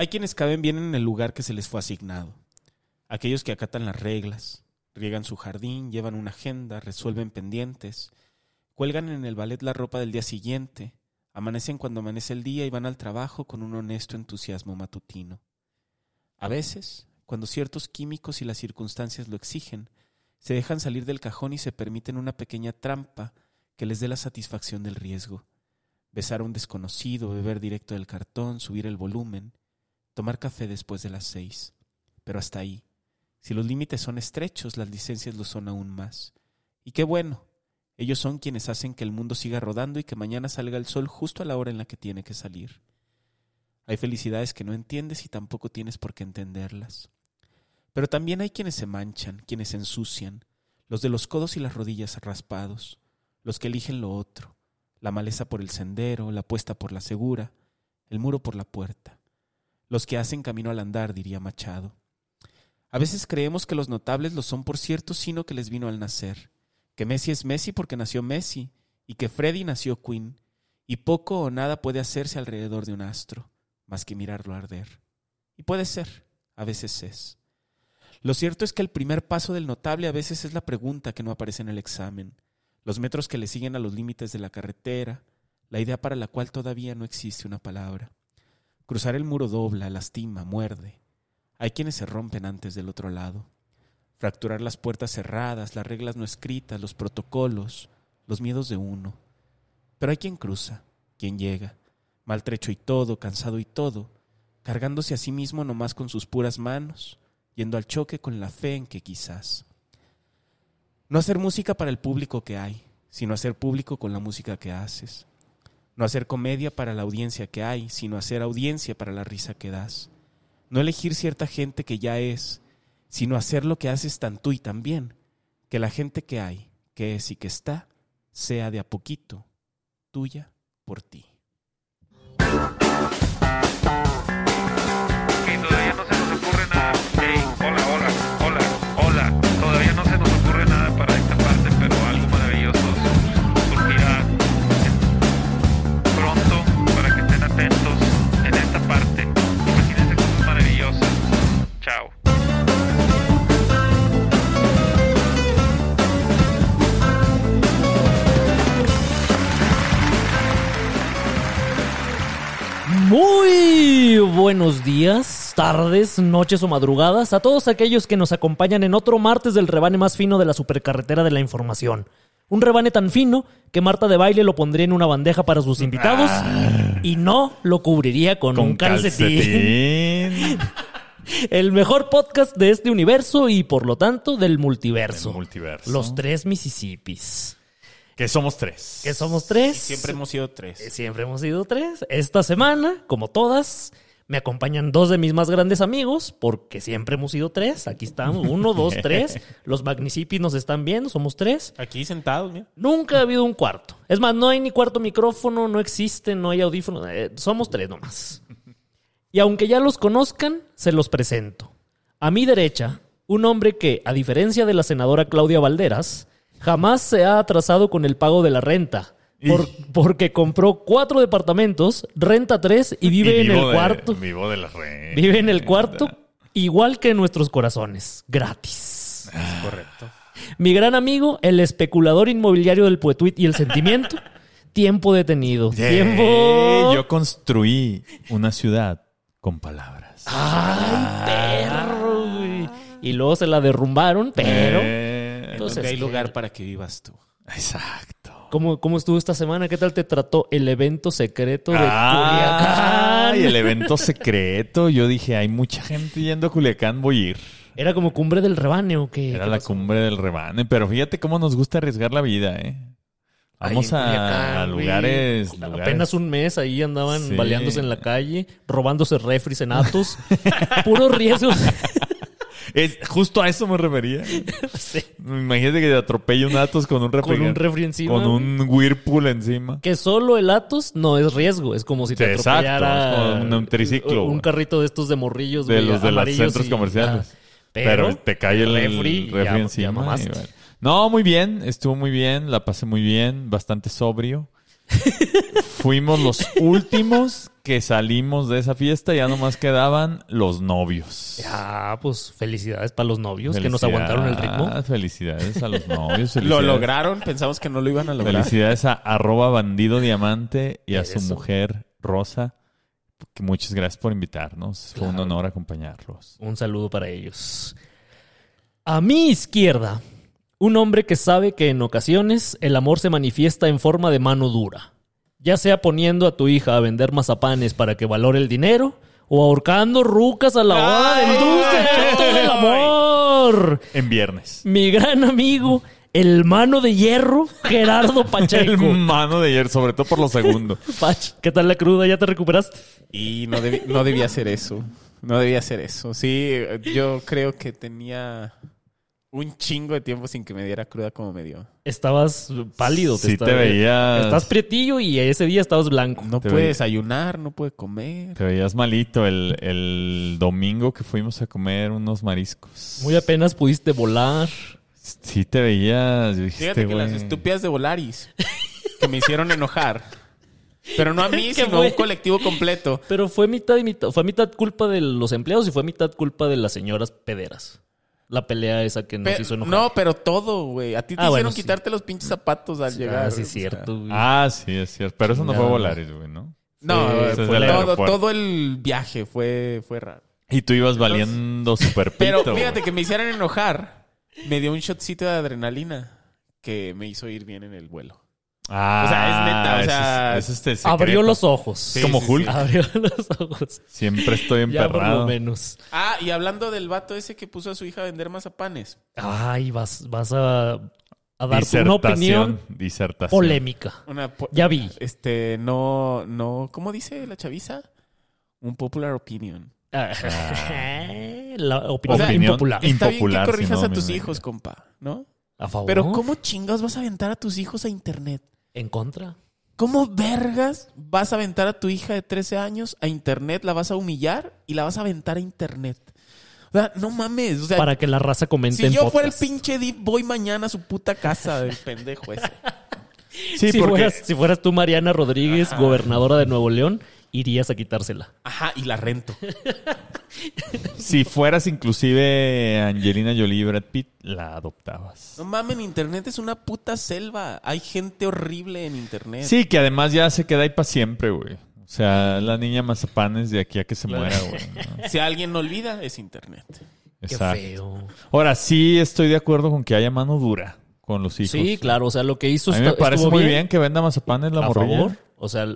Hay quienes caben bien en el lugar que se les fue asignado. Aquellos que acatan las reglas, riegan su jardín, llevan una agenda, resuelven pendientes, cuelgan en el ballet la ropa del día siguiente, amanecen cuando amanece el día y van al trabajo con un honesto entusiasmo matutino. A veces, cuando ciertos químicos y las circunstancias lo exigen, se dejan salir del cajón y se permiten una pequeña trampa que les dé la satisfacción del riesgo. Besar a un desconocido, beber directo del cartón, subir el volumen, tomar café después de las seis. Pero hasta ahí. Si los límites son estrechos, las licencias lo son aún más. Y qué bueno. Ellos son quienes hacen que el mundo siga rodando y que mañana salga el sol justo a la hora en la que tiene que salir. Hay felicidades que no entiendes y tampoco tienes por qué entenderlas. Pero también hay quienes se manchan, quienes se ensucian, los de los codos y las rodillas raspados, los que eligen lo otro, la maleza por el sendero, la puesta por la segura, el muro por la puerta, los que hacen camino al andar, diría Machado. A veces creemos que los notables lo son por cierto sino que les vino al nacer, que Messi es Messi porque nació Messi, y que Freddy nació Queen, y poco o nada puede hacerse alrededor de un astro, más que mirarlo arder. Y puede ser, a veces es. Lo cierto es que el primer paso del notable a veces es la pregunta que no aparece en el examen, los metros que le siguen a los límites de la carretera, la idea para la cual todavía no existe una palabra. Cruzar el muro dobla, lastima, muerde. Hay quienes se rompen antes del otro lado. Fracturar las puertas cerradas, las reglas no escritas, los protocolos, los miedos de uno. Pero hay quien cruza, quien llega, maltrecho y todo, cansado y todo, cargándose a sí mismo nomás con sus puras manos, yendo al choque con la fe en que quizás. No hacer música para el público que hay, sino hacer público con la música que haces. No hacer comedia para la audiencia que hay, sino hacer audiencia para la risa que das. No elegir cierta gente que ya es, sino hacer lo que haces tan tú y tan bien, que la gente que hay, que es y que está, sea de a poquito tuya por ti. Buenos días, tardes, noches o madrugadas a todos aquellos que nos acompañan en otro martes del rebane más fino de la supercarretera de la información. Un rebane tan fino que Marta de Baile lo pondría en una bandeja para sus invitados Ah. y no lo cubriría con, un calcetín. El mejor podcast de este universo y por lo tanto del multiverso. Del multiverso. Los tres Mississippis. Que somos tres. Que somos tres. Siempre hemos sido tres. Eh, Siempre hemos sido tres. Esta semana, como todas, me acompañan dos de mis más grandes amigos, porque siempre hemos sido tres. Aquí estamos, uno, dos, tres. Los Magnicipis nos están viendo, somos tres. Aquí sentados, mira. Nunca ha habido un cuarto. Es más, no hay ni cuarto micrófono, no existe, no hay audífono. eh, somos tres nomás. Y aunque ya los conozcan, se los presento. A mi derecha, un hombre que, a diferencia de la senadora Claudia Valderas, jamás se ha atrasado con el pago de la renta. Por- porque compró cuatro departamentos, renta tres y vive Y en el de- cuarto. Vivo de la red. Vive en el cuarto, igual que en nuestros corazones, gratis. Es correcto. Mi gran amigo, el especulador inmobiliario del poetuit y el sentimiento, tiempo detenido. Yeah, Tiempo. Yo construí una ciudad con palabras. Ay, perro, güey. Y luego se la derrumbaron, pero. Eh, Entonces, hay lugar para que vivas tú. Exacto. ¿Cómo, ¿Cómo estuvo esta semana? ¿Qué tal te trató el evento secreto de Ah, Culiacán? y el evento secreto. Yo dije, hay mucha gente yendo a Culiacán, voy a ir. Era como cumbre del rebane o qué. Era ¿Qué la pasó? cumbre del rebane. Pero fíjate cómo nos gusta arriesgar la vida, ¿eh? Vamos a, Culiacán, lugares, lugares. Apenas un mes ahí andaban Sí. baleándose en la calle, robándose refris en Atos. Puro riesgo. Es, justo a eso me refería. Sí. Imagínate que te atropella un Atos con un refri. Con un refri encima, Con un Whirlpool encima. Que solo el Atos no es riesgo. Es como si te Sí, exacto, atropellara es como un triciclo, un carrito de estos de morrillos. De güey, los de los centros y- comerciales. ah. Pero, te cae el refri, refri, ya- ya encima. No, muy bien. Estuvo muy bien. La pasé muy bien. Bastante sobrio. Fuimos los últimos que salimos de esa fiesta. Ya nomás quedaban los novios. Ah, pues felicidades para los novios que nos aguantaron el ritmo. Felicidades, a los novios. Lo lograron, pensamos que no lo iban a lograr. Felicidades a arroba bandido diamante y a su Eso. mujer Rosa. Que muchas gracias por invitarnos. Fue un honor acompañarlos. Un saludo para ellos. A mi izquierda, un hombre que sabe que en ocasiones el amor se manifiesta en forma de mano dura. Ya sea poniendo a tu hija a vender mazapanes para que valore el dinero o ahorcando rucas a la hora del dulce del amor. En viernes. Mi gran amigo, el mano de hierro, Gerardo El Pacheco. mano de ayer, sobre todo por lo segundo. Pach, ¿qué tal la cruda? ¿Ya te recuperaste? Y no, debí- no debía hacer eso. No debía hacer eso. Sí, yo creo que tenía un chingo de tiempo sin que me diera cruda como me dio. Estabas pálido. Sí está- te veías- Estás prietillo y ese día estabas blanco. No Te pude desayunar, no pude comer. Te veías malito el, el domingo que fuimos a comer unos mariscos. Muy apenas pudiste volar. Sí te veías. Fíjate Dijiste, que las estúpidas de Volaris que me hicieron enojar. Pero no a mí, ¿Qué sino a fue? un colectivo completo. Pero fue mitad y mitad. Fue mitad culpa de los empleados y fue mitad culpa de las señoras pederas. La pelea esa que nos hizo enojar. no, pero todo, güey. A ti te Ah, hicieron bueno, sí. quitarte los pinches zapatos al llegar. Ah, sí, es cierto. güey. Ah, sí, es cierto. Pero eso no fue Volaris, güey, ¿no? No, Fue- fue todo, todo el viaje fue, fue raro. Y tú ibas valiendo super Pero fíjate que me hicieran enojar. Me dio un shotcito de adrenalina que me hizo ir bien en el vuelo. Ah, O sea, es neta, o sea, es- ese es este secreto. Abrió los ojos. Sí, como sí, Hulk. sí. Abrió los ojos. Siempre estoy Ya por lo emperrado. menos. Ah, y hablando del vato ese que puso a su hija a vender mazapanes. Ay, vas, vas a, a dar tu- una opinión Disertación. polémica. Una po- Ya vi. Este, no, no, ¿cómo dice la chaviza? Un popular opinion. Ah, La opinión, O sea, impopular. im- Está bien que Impopular, corrijas si no, a tus hijos, compa, ¿no? A favor. Pero ¿cómo chingados vas a aventar a tus hijos a internet? En contra. ¿Cómo vergas vas a aventar a tu hija de 13 años a internet? La vas a humillar y la vas a aventar a internet. O sea, no mames. O sea, Para que la raza comente si en yo fuera el pinche Deep, voy mañana a su puta casa del pendejo ese. Sí, si, porque fueras, si fueras tú, Mariana Rodríguez, gobernadora de Nuevo León, irías a quitársela. Ajá, y la rento. si fueras inclusive Angelina Jolie y Brad Pitt, la adoptabas. No mames, internet es una puta selva. Hay gente horrible en internet. Sí, que además ya se queda ahí para siempre, güey. O sea, la niña mazapanes de aquí a que se muera, güey. ¿no? Si alguien no olvida, es internet. Exacto. Qué feo. Ahora, sí estoy de acuerdo con que haya mano dura con los hijos. Sí, claro. O sea, lo que hizo A mí me parece muy bien. que venda mazapanes la a morrilla. O sea,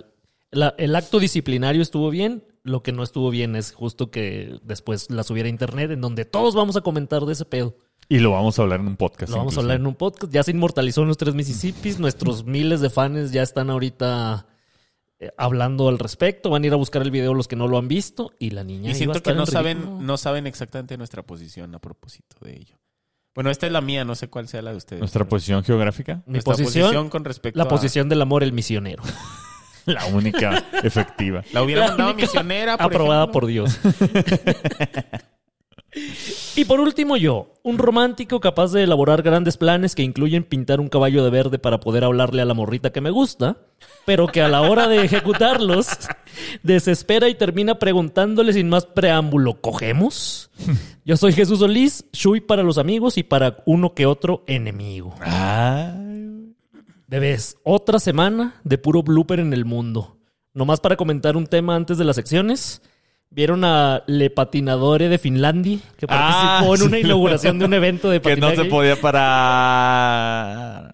la- el acto disciplinario estuvo bien. Lo que no estuvo bien es justo que después la subiera a internet, en donde todos vamos a comentar de ese pedo. Y lo vamos a hablar en un podcast. Lo vamos a hablar en un podcast. Ya se inmortalizó en los tres Mississippis. Nuestros miles de fans ya están ahorita eh, hablando al respecto. Van a ir a buscar el video los que no lo han visto. Y la niña. Y iba a siento estar que no en saben, no saben exactamente nuestra posición a propósito de ello. Bueno, esta es la mía, no sé cuál sea la de ustedes. Nuestra posición geográfica. Mi nuestra posición, con respecto la a- posición del amor, el misionero. La única efectiva. La hubiera La mandado misionera, por aprobada ejemplo. por Dios. y por último yo, un romántico capaz de elaborar grandes planes que incluyen pintar un caballo de verde para poder hablarle a la morrita que me gusta, pero que a la hora de ejecutarlos desespera y termina preguntándole sin más preámbulo, ¿cogemos? Yo soy Jesús Solís, Shui para los amigos y para uno que otro enemigo. Bebés, otra semana de puro blooper en el mundo. Nomás para comentar un tema antes de las secciones. ¿Vieron a Le Patinadore de Finlandia? Que Ah, participó en una inauguración de un evento de Que no patinaje. se podía parar.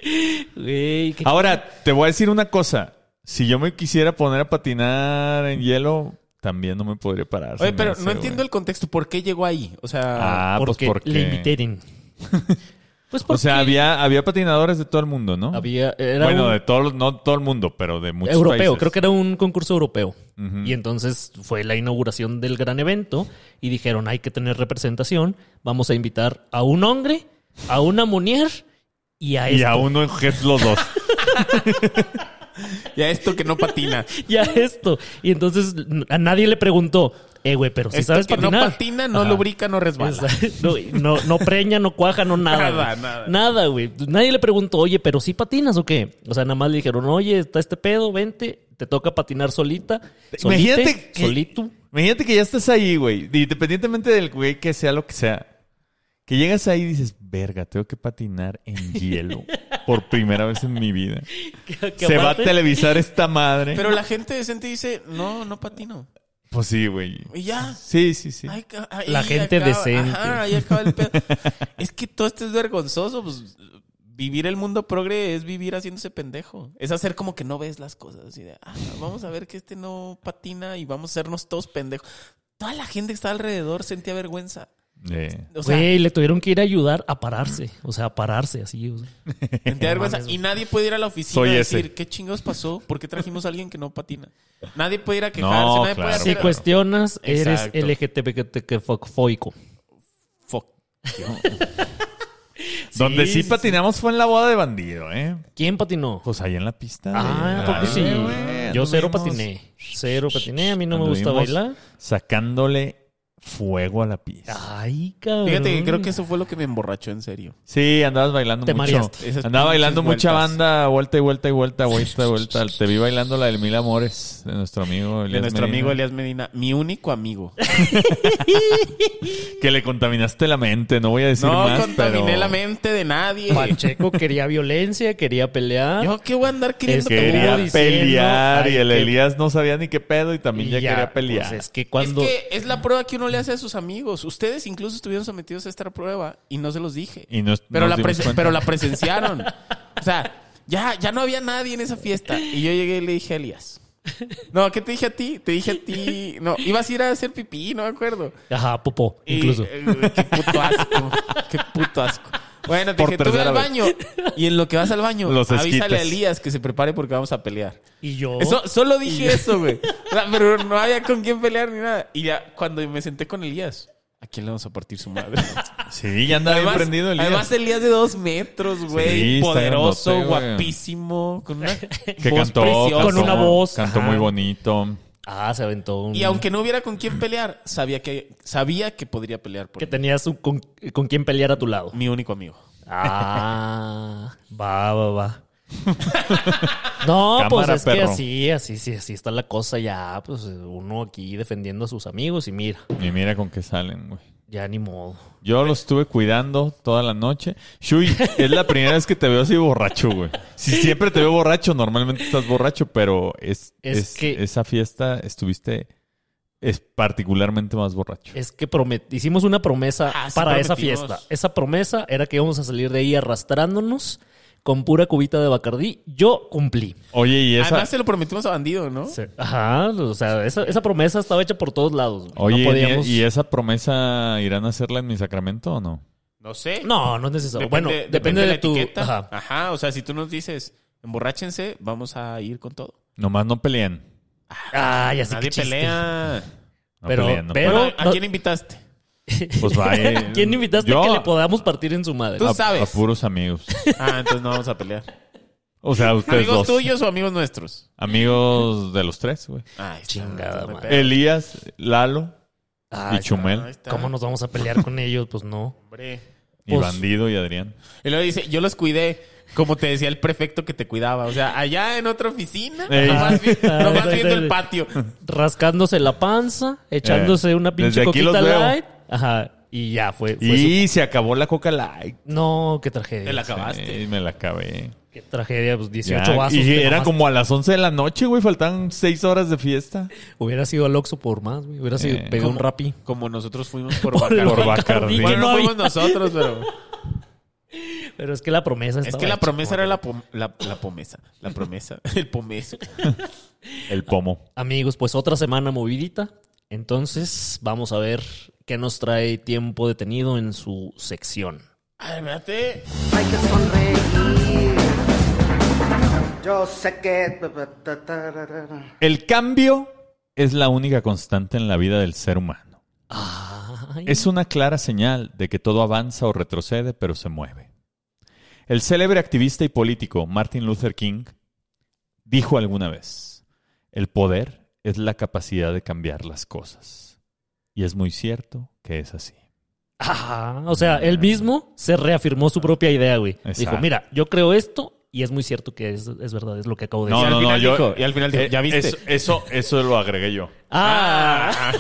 Güey, Ahora, te voy a decir una cosa. Si yo me quisiera poner a patinar en hielo, también no me podría parar. Oye, pero hace, no entiendo güey. el contexto. ¿Por qué llegó ahí? O sea, Ah, pues porque porque... le invitaron. Pues O sea, había, había patinadores de todo el mundo, ¿no? había... Era bueno, un- de todo, no todo el mundo, pero de muchos europeo, países. creo que era un concurso europeo. Y entonces fue la inauguración del gran evento y dijeron, hay que tener representación, vamos a invitar a un hombre, a una mujer y a Y esto. a uno en Jet los dos. ya esto que no patina. Y a esto. Y entonces a nadie le preguntó, Eh, güey, pero si Esto sabes que no patinar. patina, no Ajá. lubrica, no resbala. No, no, no preña, no cuaja, no nada. Nada, nada. Nada, güey. Nadie le preguntó, oye, pero si patinas o qué? O sea, nada más le dijeron, oye, está este pedo, vente, te toca patinar solita. Solite, Imagínate que- solito. Imagínate que ya estás ahí, güey. Independientemente del güey que sea lo que sea. Que llegas ahí y dices, verga, tengo que patinar en hielo por primera vez en mi vida. Se va a televisar esta madre. Pero la gente decente dice, no, no patino. Pues sí, güey. Y ya. Sí, sí, sí. Ay, ca- ahí La gente acaba- decente. Ajá, ahí acaba el pedo. es que todo esto es vergonzoso. Pues, vivir el mundo progre es vivir haciéndose pendejo. Es hacer como que no ves las cosas. Así de, ah, vamos a ver que este no patina y vamos a hacernos todos pendejos. Toda la gente que está alrededor sentía vergüenza. Eh, O sea, Güey, le tuvieron que ir a ayudar a pararse. O sea, a pararse así. o sea. vergüenza. Y nadie puede ir a la oficina Soy a ese. decir, ¿qué chingados pasó? ¿Por qué trajimos a alguien que no patina? Nadie puede ir a quejarse. No, nadie claro. puede Si hacer... cuestionas, eres. LGTB-foico. Fuck. Donde sí, sí, patinamos fue en la boda de bandido, ¿eh? ¿Quién patinó? Pues ahí en la pista. Ah, de- porque sí. Yo cero anduvimos patiné. Cero patiné. A mí no me gusta bailar. Sacándole fuego a la pista. Ay, cabrón. Fíjate que creo que eso fue lo que me emborrachó en serio. Sí, andabas bailando Te mucho. Esas Andaba bailando mucha vueltas. banda, vuelta y vuelta y vuelta, vuelta y vuelta. Te vi bailando la del Mil Amores de nuestro amigo De Elías nuestro Medina. amigo Elias Medina, mi único amigo. Que le contaminaste la mente, no voy a decir no más, contaminé pero... la mente de nadie. Pacheco quería violencia, quería pelear. Yo qué voy a andar queriendo? Quería diciendo, pelear y el que- Elías no sabía ni qué pedo y también Y ya, quería pelear. pues, es que cuando... Es que es la prueba que uno le hace a sus amigos. Ustedes incluso estuvieron sometidos a esta prueba y no se los dije. Y nos- pero, nos la cuenta. pero la presenciaron. o sea, ya, ya no había nadie en esa fiesta. Y yo llegué y le dije a Elías. No, ¿qué te dije a ti? Te dije a ti. No, ibas a ir a hacer pipí, no me acuerdo. Ajá, popó, Y, incluso. eh, qué puto asco. qué puto asco. Bueno, te Por dije, tú ve al vez. baño. Y en lo que vas al baño, Los avísale a esquites. Elías que se prepare porque vamos a pelear. Y yo... Eso, solo dije eso, güey. O sea, pero no había con quién pelear ni nada. Y ya cuando me senté con Elías, ¿a quién le vamos a partir su madre? Sí, ya andaba bien prendido Elías. además Elías de dos metros, güey. Sí, está poderoso, grandote, güey. guapísimo, con una que voz cantó, preciosa. Con una voz. Cantó Ajá. muy bonito. Ah, se aventó un... Y aunque no hubiera con quién pelear, sabía que, sabía que podría pelear por Que mí. tenías un- con, con quién pelear a tu lado. mi único amigo. Ah, va, va, va. No, Cámara, pues es que así, así, sí, así está la cosa ya. Pues uno aquí defendiendo a sus amigos y mira, Y mira con qué salen, güey. Ya ni modo. Yo lo estuve cuidando toda la noche. Shui, es la primera vez que te veo así borracho, güey. Si siempre te veo borracho, normalmente estás borracho, pero es, Es es- que- esa fiesta estuviste es particularmente más borracho. Es que promet- hicimos una promesa Ah, sí para esa fiesta. Esa promesa era que íbamos a salir de ahí arrastrándonos con pura cubita de Bacardí. Yo cumplí. Oye, y esa... Además se lo prometimos a Bandido, ¿no? Ajá, o sea, esa, esa promesa estaba hecha por todos lados. güey. Oye, no podíamos... ¿y esa promesa irán a hacerla en mi sacramento o no? No sé. No, no es necesario. bueno, depende, de de, la tu... etiqueta. Ajá. Ajá, o sea, si tú nos dices, emborráchense, vamos a ir con todo. Nomás no peleen. Ah, ya sé Nadie qué chiste. pelea. No Pero- peleen, no pero- ¿a quién invitaste? Pues vaya. ¿A quién invitaste Yo que le podamos partir en su madre? Tú a, sabes. a puros amigos. Ah, entonces no vamos a pelear. O sea, ustedes ¿Amigos dos. tuyos o amigos nuestros? Amigos de los tres, güey. Ay, está, Chingada madre. Elías, Lalo Ah, y Chumel. Está. ¿Cómo nos vamos a pelear con ellos? Pues no. Hombre. Y Pues- Bandido y Adrián. Y luego dice, yo los cuidé, como te decía el prefecto que te cuidaba. O sea, allá en otra oficina, Ey. nomás, vi- nomás viendo el patio. Rascándose la panza, echándose Eh, una pinche desde aquí coquita light. Ajá. Y ya fue. fue Y se acabó la Coca Light. No, qué tragedia. Te la acabaste. Sí, me la acabé. Qué tragedia, pues 18 Ya, vasos. y era mamaste. como a las 11 de la noche, güey. Faltaban 6 horas de fiesta. Hubiera sido al Oxxo por más, güey. Hubiera sido Eh, pegado un como- rapi. Como nosotros fuimos por, Por Bacardi. Por que Bueno, no fuimos nosotros, pero... Pero es que la promesa Es que la hecha. promesa era la, pom- la, la pomesa. La promesa. El pomeso. El pomo. Amigos, pues otra semana movidita. Entonces, vamos a ver qué nos trae tiempo detenido en su sección. Ay, espérate. Hay que sonreír. Yo sé que. El cambio es la única constante en la vida del ser humano. Ay, Es una clara señal de que todo avanza o retrocede, pero se mueve. El célebre activista y político Martin Luther King dijo alguna vez, el poder es la capacidad de cambiar las cosas. Y es muy cierto que es así. Ajá. O sea, él mismo se reafirmó su propia idea, güey. Dijo, mira, yo creo esto y es muy cierto que es, es verdad, es lo que acabo de No, decir. al no, no, final yo. dijo- y al final dijo, eh, ¿ya viste? Eso, eso, eso lo agregué yo. Ah,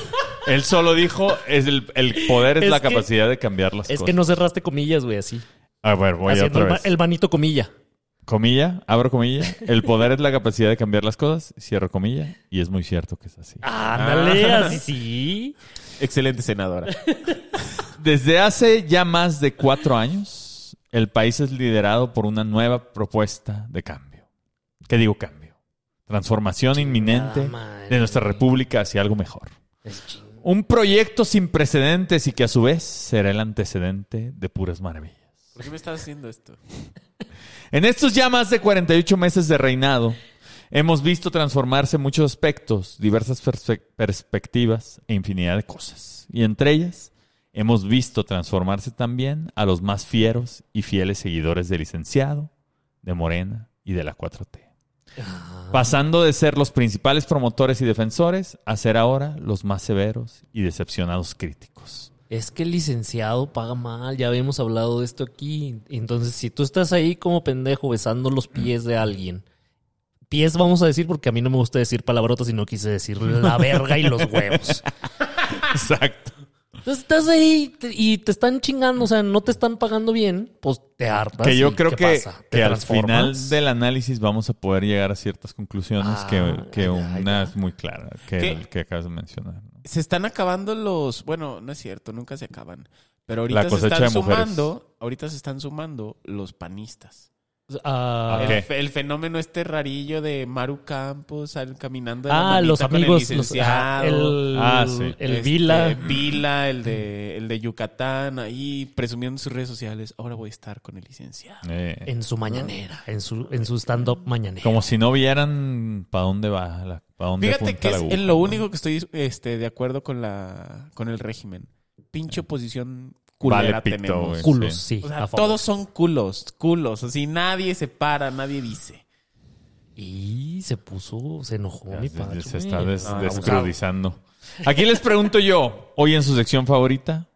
Él solo dijo, es el, el poder es, Es la que- capacidad de cambiar las es cosas. que no cerraste comillas, güey, así. A ver, voy Haciendo otra el, el manito comilla. Comilla, abro comilla. El poder es la capacidad de cambiar las cosas. Cierro comilla. Y es muy cierto que es así. Ándale, Ah. así sí. Excelente senadora. Desde hace ya más de cuatro años, el país es liderado por una nueva propuesta de cambio. ¿Qué digo cambio? Transformación inminente de nuestra república hacia algo mejor. Un proyecto sin precedentes y que a su vez será el antecedente de puras maravillas. ¿Por qué me estás haciendo esto? En estos ya más de 48 meses de reinado, hemos visto transformarse muchos aspectos, diversas perspe- perspectivas e infinidad de cosas. Y entre ellas, hemos visto transformarse también a los más fieros y fieles seguidores del licenciado, de Morena y de la 4T. Pasando de ser los principales promotores y defensores a ser ahora los más severos y decepcionados críticos. Es que el licenciado paga mal, ya habíamos hablado de esto aquí. Entonces, si tú estás ahí como pendejo besando los pies de alguien, pies vamos a decir porque a mí no me gusta decir palabrotas y no quise decir la verga y los huevos. Exacto. Entonces estás ahí y te están chingando, o sea, no te están pagando bien, pues te hartas. Que yo ¿y creo qué que, pasa? ¿Te que al final del análisis vamos a poder llegar a ciertas conclusiones Ah, que, que ya, una ya. es muy clara, que, ¿Qué? el que acabas de mencionar. ¿no? Se están acabando los. Bueno, no es cierto, nunca se acaban. Pero La ahorita se cosecha están de mujeres. sumando. Ahorita se están sumando los panistas. Ah, Ok. El, el fenómeno este rarillo de Maru Campos al- caminando de la ah, manita los con el amigos, los, licenciado. ah, el, Ah, sí. el Este, Vila. Vila, el de, el de Yucatán, ahí presumiendo en sus redes sociales. Ahora voy a estar con el licenciado. Eh, En su mañanera, en su, en su stand-up mañanera. como si no vieran para dónde va, la, para dónde Fíjate apunta que la es aguja, en lo ¿no? único que estoy este, de acuerdo con la con el régimen. Pinche oposición culera Vale pito, tenemos. güey. Culos, sí. sí. O sea, a favor. todos son culos, culos. Así nadie se para, nadie dice. Y se puso, se enojó Ya mi se- padre. se está des- descrudizando. Aquí les pregunto yo, hoy en su sección favorita,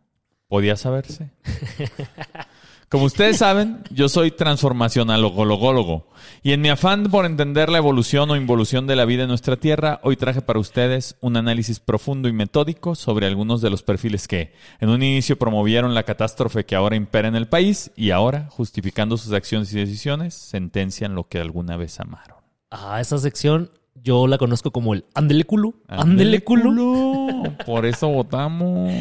¿podía saberse? Como ustedes saben, yo soy transformacionalogólogo y en mi afán por entender la evolución o involución de la vida en nuestra Tierra, hoy traje para ustedes un análisis profundo y metódico sobre algunos de los perfiles que en un inicio promovieron la catástrofe que ahora impera en el país y ahora, justificando sus acciones y decisiones, sentencian lo que alguna vez amaron. Ah, esa sección yo la conozco como el Andele culo. Andele culo. culo. Por eso votamos.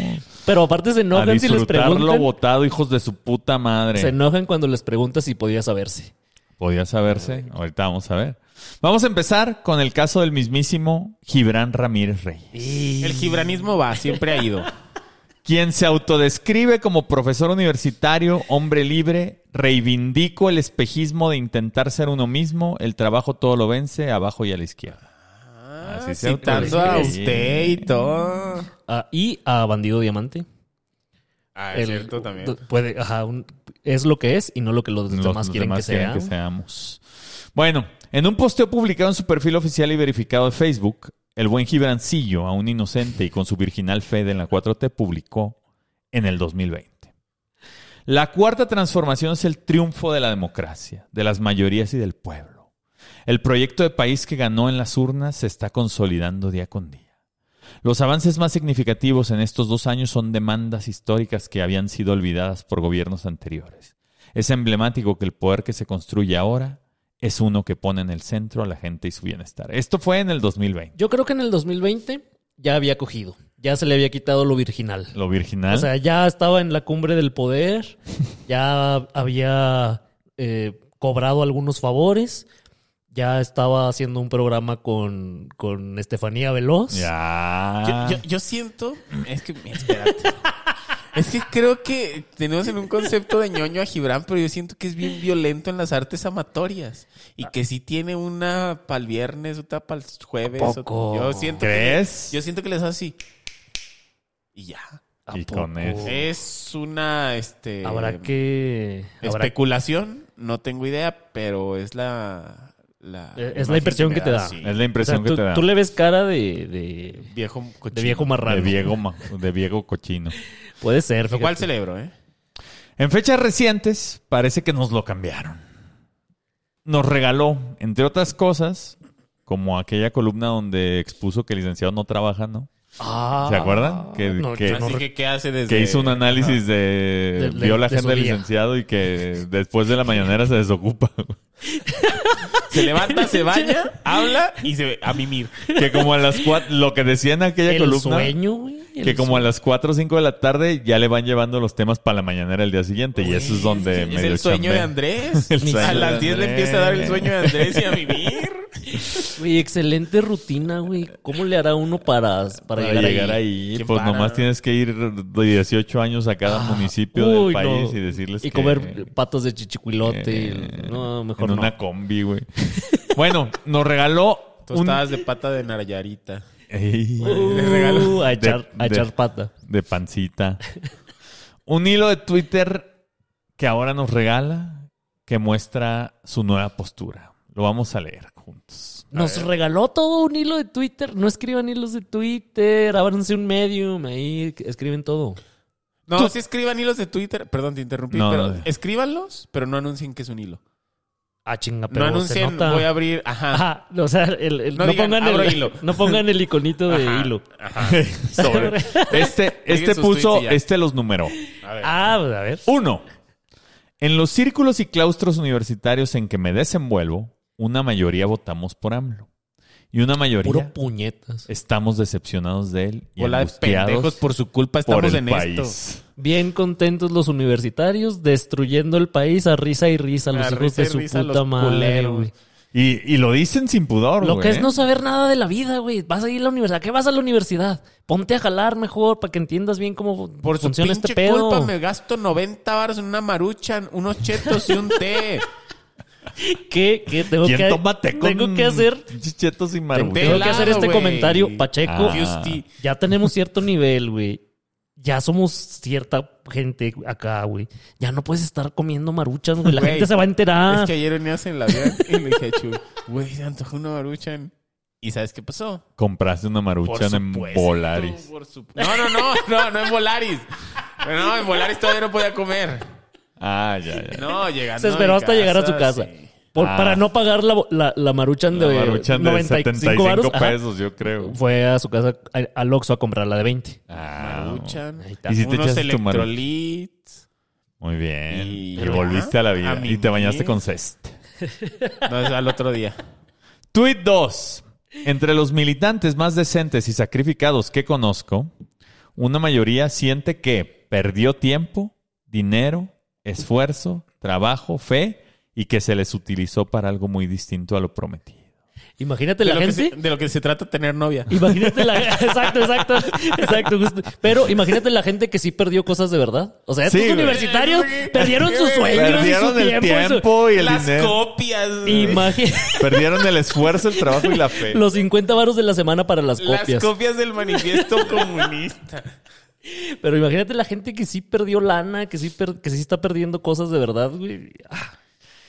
Pero aparte se a enojan si les disfrutarlo preguntan. votado, hijos de su puta madre. Se enojan cuando les preguntas si podía saberse. Podía saberse. Ahorita vamos a ver. Vamos a empezar con el caso del mismísimo Gibran Ramírez Reyes, El gibranismo va, siempre ha ido. Quien se autodescribe como profesor universitario, hombre libre, reivindico el espejismo de intentar ser uno mismo, el trabajo todo lo vence, abajo y a la izquierda. Ah, Así se citando a usted y todo. Ah, y a Bandido Diamante. Ah, El- Puede, ajá, un- es lo que es y no lo que los, Los- demás los quieren demás que quieren sea. que seamos. Bueno, en un posteo publicado en su perfil oficial y verificado de Facebook, el buen Gibrancillo, aún inocente y con su virginal fe de la 4T, publicó en el 2020. La cuarta transformación es el triunfo de la democracia, de las mayorías y del pueblo. El proyecto de país que ganó en las urnas se está consolidando día con día. Los avances más significativos en estos dos años son demandas históricas que habían sido olvidadas por gobiernos anteriores. Es emblemático que el poder que se construye ahora es uno que pone en el centro a la gente y su bienestar. Esto fue en el 2020. Yo creo que en el 2020 ya había cogido. Ya se le había quitado lo virginal. Lo virginal. O sea, ya estaba en la cumbre del poder, ya había eh, cobrado algunos favores, ya estaba haciendo un programa con, con Estefanía Veloz. ya. Yo, yo- yo siento. Es que. Espérate. Es que creo que tenemos en un concepto de ñoño a Gibran, pero yo siento que es bien violento en las artes amatorias. Y que sí tiene una para el viernes, otra para el jueves. ¿A poco? Yo siento que yo siento que les hace así. Y ya. ¿A Y con eso. Es una este Habrá que... habrá- especulación, no tengo idea, pero es la, la es la impresión que te da. sí. Es la impresión O sea, que tú, te da. tú le ves cara de, de, Viejo de cochino. viejo marrano. de viejo, ma- de viejo cochino. Puede ser. Lo cual celebro, ¿eh? En fechas recientes parece que nos lo cambiaron. Nos regaló, entre otras cosas, como aquella columna donde expuso que el licenciado no trabaja, ¿no? Ah, ¿Se acuerdan? Que- no, que- no ¿qué hace desde...? Que hizo un análisis de... De- de- vio la de agenda del licenciado y que después de la mañanera se desocupa. Se levanta, se baña, habla y se a mimir. que como a las cuatro... Lo que decía en aquella el columna... sueño, güey. el Que como a las 4 o 5 de la tarde ya le van llevando los temas para la mañanera el día siguiente. y eso es donde es, medio el sueño de Andrés. Sueño a de las 10 le empieza a dar el sueño de Andrés y a vivir. Güey, excelente rutina, güey. ¿Cómo le hará uno para, para, Para llegar, ahí? ¿Quién pues para? nomás tienes que ir de 18 años a cada municipio del Ah, país no. y decirles Y que- comer patas de chichicuilote. eh, no, mejor en no. una combi, güey. bueno, nos regaló un... Tostadas de pata de Narayarita. Ey, Uh, a echar, De- a de- echar pata. de pancita. un hilo de Twitter que ahora nos regala que muestra su nueva postura. Lo vamos a leer juntos. Nos regaló todo un hilo de Twitter. No escriban hilos de Twitter. Ábranse un medium. Ahí escriben todo. No, si escriban hilos de Twitter. Perdón, te interrumpí. No, pero no. escríbanlos, pero no anuncien que es un hilo. Ah, chinga, No pero se anuncien, nota. voy a abrir. Ajá. Ajá, o sea, el- el- No no, digan, pongan el, hilo. no pongan el iconito de Ajá, hilo. Ajá. Sobre. Este, este puso, este los numeró. A ver. Ah, pues, a ver. Uno. En los círculos y claustros universitarios en que me desenvuelvo, una mayoría votamos por AMLO. Y una mayoría Puro puñetas. estamos decepcionados de él y Hola, angustiados pendejos, por su culpa por estamos el en país. esto. Bien contentos los universitarios, destruyendo el país a risa y risa, los A hijos risa de su risa, puta madre, güey. Y, y lo dicen sin pudor, Lo que es ¿eh? no saber nada de la vida, güey. Vas a ir a la universidad. ¿Qué vas a la universidad? Ponte a jalar mejor para que entiendas bien cómo Por su funciona pinche este pedo. culpa me gasto 90 baros en una maruchan, unos chetos y un té. ¿Qué, qué tengo ¿Quién que toma té con Tengo que hacer y? Tengo que hacer este comentario, Pacheco. Ah. Ya tenemos cierto nivel, güey. Ya somos cierta gente acá, güey. Ya no puedes estar comiendo maruchas, güey. La gente se va a enterar. Es que ayer venías en la vida y le dije a güey, se antojó una maruchan. ¿Y sabes qué pasó? Compraste una maruchan en supuesto, Volaris. No, no, no, no, no en Volaris. No, en Volaris todavía no podía comer. Ah, ya, ya. No, llegando Se esperó hasta llegar a su casa. sí. Por- Ah. Para no pagar la, la, la maruchan La de maruchan de 95 75 varos, ajá. pesos, yo creo. Fue a su casa, a- al Oxxo, a comprar la de 20. Ah, Maruchan. Ahí está. ¿Y si te unos echaste tu maruchan? electrolits. Muy bien. Y- Y, volviste a la vida. A y te bañaste con cest. No, es al otro día. Tweet 2. Entre los militantes más decentes y sacrificados que conozco, una mayoría siente que perdió tiempo, dinero, esfuerzo, trabajo, fe y que se les utilizó para algo muy distinto a lo prometido. Imagínate De la lo, que gente. se, de lo que se trata tener novia. Imagínate la exacto, exacto, exacto, justo. Pero imagínate la gente que sí perdió cosas de verdad. O sea, estos Sí, güey. universitarios Sí, perdieron güey. sus sueños Perdieron y su el tiempo. y su- tiempo y el Las dinero. copias. güey. Imagi- Perdieron el esfuerzo, el trabajo y la fe. los 50 varos de la semana para las Las copias. copias del manifiesto comunista. Pero imagínate la gente que sí perdió lana, que sí, per- que sí está perdiendo cosas de verdad, güey. Ah,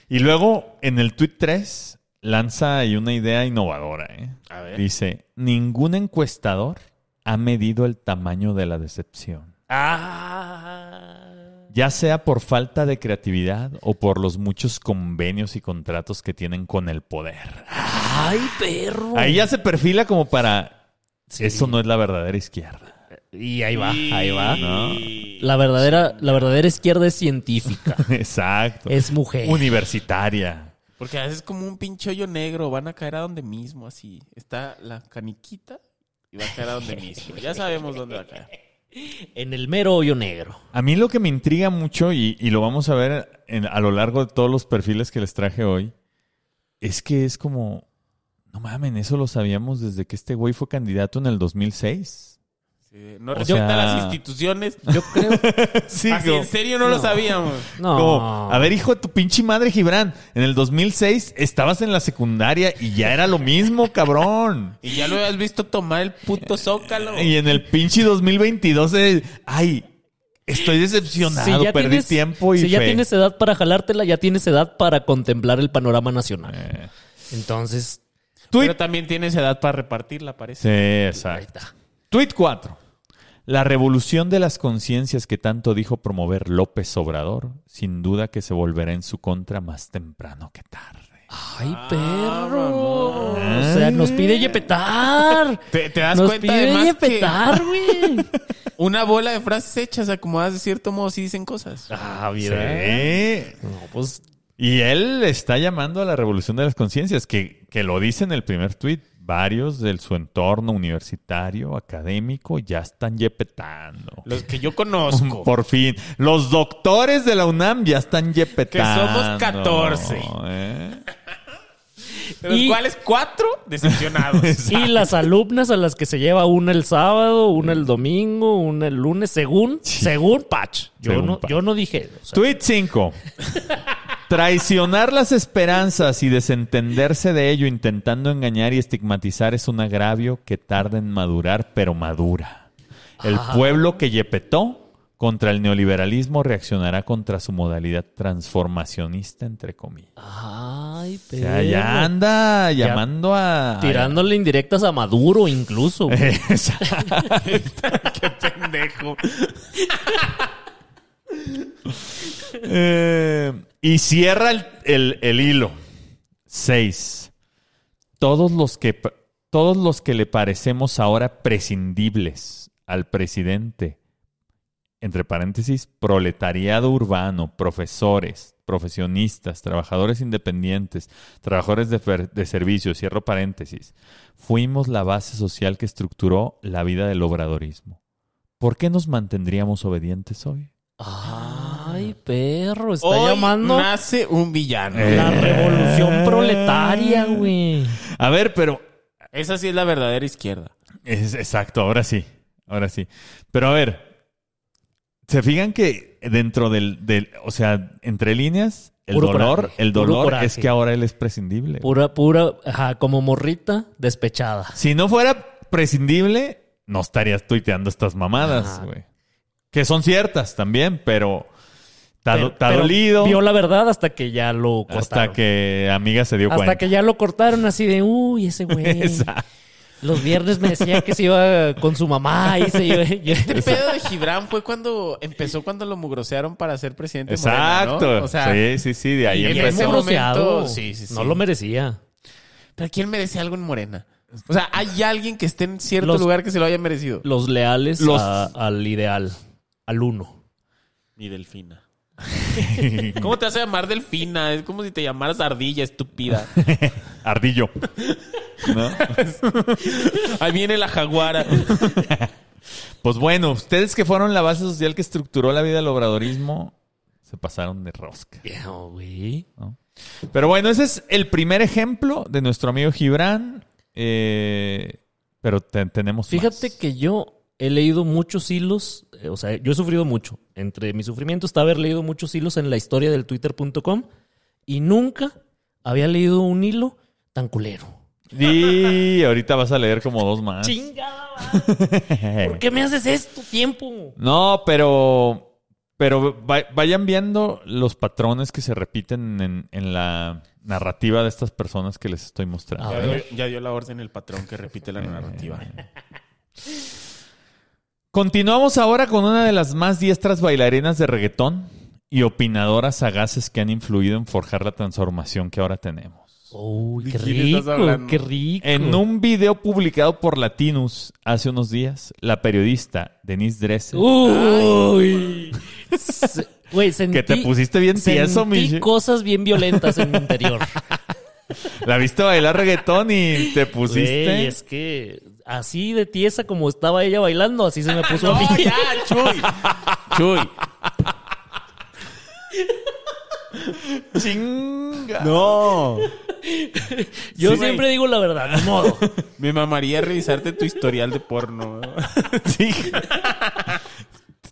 Y luego, en el tweet 3, lanza ahí una idea innovadora. ¿eh? A ver. Dice, ningún encuestador ha medido el tamaño de la decepción. Ah. Ya sea por falta de creatividad o por los muchos convenios y contratos que tienen con el poder. Ay, perro. Ahí ya se perfila como para... Sí. Eso no es la verdadera izquierda. Y ahí va, ahí va. ¿no? La verdadera, la verdadera izquierda es científica. Exacto. es mujer. Universitaria. Porque a veces es como un pinche hoyo negro. Van a caer a donde mismo, así. Está la caniquita y va a caer a donde mismo. Ya sabemos dónde va a caer. En el mero hoyo negro. A mí lo que me intriga mucho, y, y lo vamos a ver en- a lo largo de todos los perfiles que les traje hoy, es que es como, no mamen, eso lo sabíamos desde que este güey fue candidato en el 2006. Sí, no O respeta sea- las instituciones. Yo creo. Sí, Así, en serio no, lo sabíamos. No. Como, a ver, hijo de tu pinche madre, Gibran, en el 2006 estabas en la secundaria y ya era lo mismo, cabrón. Y ya lo habías visto tomar el puto zócalo. Y en el pinche 2022, eh, ay, estoy decepcionado, perdí tiempo y si ya tienes edad para jalártela, ya tienes edad para contemplar el panorama nacional. Eh, Entonces, Tweet. Pero también tienes edad para repartirla, parece. Sí, ahí exacto. está. Tweet 4. La revolución de las conciencias que tanto dijo promover López Obrador, sin duda que se volverá en su contra más temprano que tarde. Ay, Ah, perro. O sea, nos pide yepetar. ¿Te, te das Nos cuenta pide además que yepetar, güey. una bola de frases hechas acomodadas de cierto modo sí dicen cosas? Ah, Sí. No, pues Y él está llamando a la revolución de las conciencias, que, que lo dice en el primer tuit. Varios de su entorno universitario, académico, ya están yepetando. Los que yo conozco. Por fin. Los doctores de la UNAM ya están yepetando. somos 14. ¿eh? De los Y- cuales cuatro decepcionados. Y las alumnas a las que se lleva una el sábado, una el domingo, una el lunes, según, según Patch. Yo, Según no, Patch. yo no dije. o sea, Tweet 5. Traicionar las esperanzas y desentenderse de ello intentando engañar y estigmatizar es un agravio que tarda en madurar, pero madura. El Ah. pueblo que yepetó contra el neoliberalismo reaccionará contra su modalidad transformacionista, entre comillas. Ay, O pero. sea, ya anda llamando a... Tirándole indirectas a Maduro, incluso. Exacto. Qué pendejo. Eh, y cierra el, el- el hilo. Seis. Todos los que todos los que le parecemos ahora prescindibles al presidente, entre paréntesis, proletariado urbano, profesores, profesionistas, trabajadores independientes, trabajadores de, de servicios, cierro paréntesis, fuimos la base social que estructuró la vida del obradorismo. ¿Por qué nos mantendríamos obedientes hoy? Ay, perro. Está Hoy llamando nace un villano. Eh. la revolución proletaria, güey. A ver, pero Esa sí es la verdadera izquierda. Es exacto, ahora sí. Ahora sí. Pero a ver, ¿se fijan que dentro del, del o sea, entre líneas, el Puro dolor, coraje, el puro dolor coraje. es que ahora él es prescindible. Pura, pura, ajá, como morrita despechada. Si no fuera prescindible, no estarías tuiteando estas mamadas, Ajá. güey. Que son ciertas también, pero está, Pero- está pero dolido Vio la verdad hasta que ya lo cortaron. hasta que amiga se dio Hasta cuenta. que ya lo cortaron así de, uy, ese güey. Exacto. Los viernes me decía que se iba con su mamá y se iba. y- Este pedo de Gibran fue cuando empezó cuando lo mugrosearon para ser presidente de Morena, Exacto. ¿no? O sea, sí, sí, sí, de ahí y en y empezó. ese es momento, sí, sí, sí. No lo merecía. pero ¿quién merece algo en Morena? O sea, ¿hay alguien que esté en cierto Los- lugar que se lo haya merecido? Los leales Los- a- al ideal, al uno. Ni Delfina. ¿Cómo te vas a llamar Delfina? Es como si te llamaras Ardilla, estúpida. Ardillo. ¿No? Ahí viene la jaguara. Pues bueno, ustedes que fueron la base social que estructuró la vida del obradorismo, se pasaron de rosca. Güey. Pero bueno, ese es el primer ejemplo de nuestro amigo Gibran. eh, pero te- tenemos Fíjate más. que yo he leído muchos hilos, eh, o sea, yo he sufrido mucho. Entre mi sufrimiento está haber leído muchos hilos en la historia del twitter.com y nunca había leído un hilo tan culero. Y ahorita vas a leer como dos más. ¡Chingada! ¿Por qué me haces esto, tiempo? No, pero. Pero va- vayan viendo los patrones que se repiten en, en la narrativa de estas personas que les estoy mostrando. Ya dio, ya dio la orden el patrón que repite la narrativa. Continuamos ahora con una de las más diestras bailarinas de reggaetón y opinadoras sagaces que han influido en forjar la transformación que ahora tenemos. Uy, ¿De qué rico, qué rico. En un video publicado por Latinus hace unos días, la periodista Denise Dresser, Uy. Güey, sentí... que te pusiste bien tieso, Michi. cosas bien violentas en mi interior. La viste bailar reggaetón y te pusiste. Güey, es que así de tiesa como estaba ella bailando, así se me puso a mí. Ya, Chuy. Chuy. Chinga. No. Yo Sí, siempre digo la verdad, de modo. Me mamaría revisarte tu historial de porno. Sí.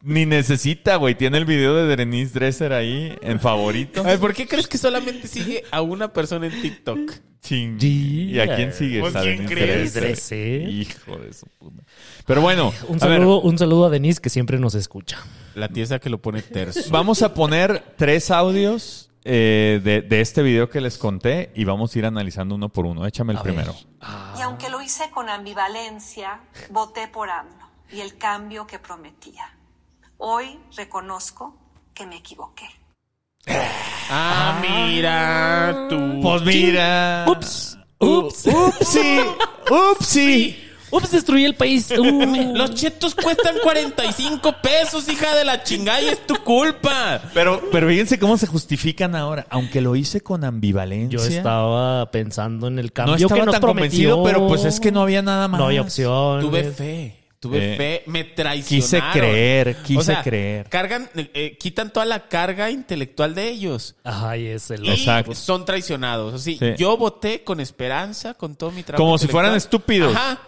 Ni necesita, güey. Tiene el video de Denise Dresser ahí en favorito. A ver, ¿por qué crees que solamente sigue a una persona en TikTok? Ching. Sí. ¿Y a quién? Pues, A ¿quién crees? Dresser. Hijo de su puta. Pero bueno, Un ver, saludo, un saludo a Denise que siempre nos escucha. La tiesa que lo pone terzo. vamos a poner tres audios eh, de, de este video que les conté y vamos a ir analizando uno por uno. Échame el A primero. Y aunque lo hice con ambivalencia, voté por AMLO y el cambio que prometía. Hoy reconozco que me equivoqué. Ah, mira tú. Pues mira. Ups. Ups. Upsi. Upsi. Ups, destruí el país. Uh. Los chetos cuestan 45 pesos, hija de la chingada, y es tu culpa. Pero, pero fíjense cómo se justifican ahora. Aunque lo hice con ambivalencia. Yo estaba pensando en el no cambio estaba que nos tan prometió. convencido, pero pues es que no había nada más. No había opción. Tuve fe. Tuve Eh, fe, me traicionaron. quise creer, quise O sea, creer. Cargan, eh, quitan toda la carga intelectual de ellos. Ay, es el Y Exacto. son traicionados. Así, Sí. yo voté con esperanza, con todo mi trabajo. Como si fueran estúpidos. Ajá.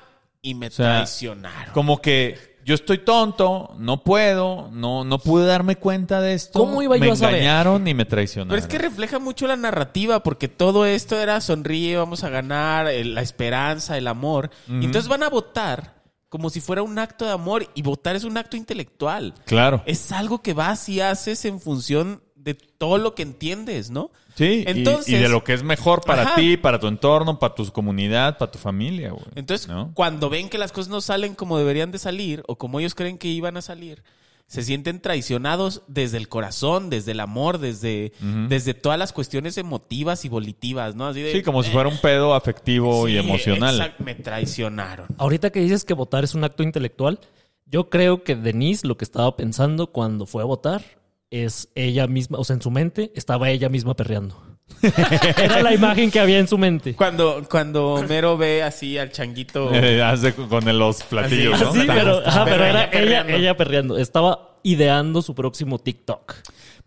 Y me sea, traicionaron. Como que yo estoy tonto, no puedo, no, no pude darme cuenta de esto. ¿Cómo iba me yo a saber? engañaron y me traicionaron. Pero es que refleja mucho la narrativa, porque todo esto era sonríe, vamos a ganar, el- la esperanza, el amor. Y entonces van a votar como si fuera un acto de amor, y votar es un acto intelectual. Claro. Es algo que vas y haces en función de todo lo que entiendes, ¿no? Sí, y- Entonces, y, de lo que es mejor para Ajá. ti, para tu entorno, para tu comunidad, para tu familia, güey. Entonces, ¿No? cuando ven que las cosas no salen como deberían de salir o como ellos creen que iban a salir, se sienten traicionados desde el corazón, desde el amor, desde, desde todas las cuestiones emotivas y volitivas, ¿no? Así de, Sí, como si eh, fuera un pedo afectivo y emocional. exact- me traicionaron. Ahorita que dices que votar es un acto intelectual, yo creo que Denise lo que estaba pensando cuando fue a votar es ella misma, o sea, en su mente estaba ella misma perreando. Era la imagen que había en su mente. Cuando, cuando Homero ve así al changuito. Eh, hace con los platillos, Así, ¿no? Sí, pero, está ajá, pero era ella, perreando. ella perreando. Estaba ideando su próximo TikTok.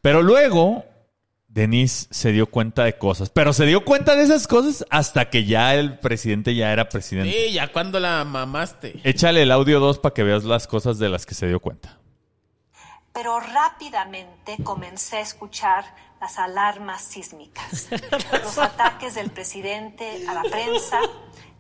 Pero luego, Denise se dio cuenta de cosas. Pero se dio cuenta de esas cosas hasta que ya el presidente ya era presidente. Sí, ya cuando la mamaste. Échale el audio 2 para que veas las cosas de las que se dio cuenta. Pero rápidamente comencé a escuchar las alarmas sísmicas, los ataques del presidente a la prensa,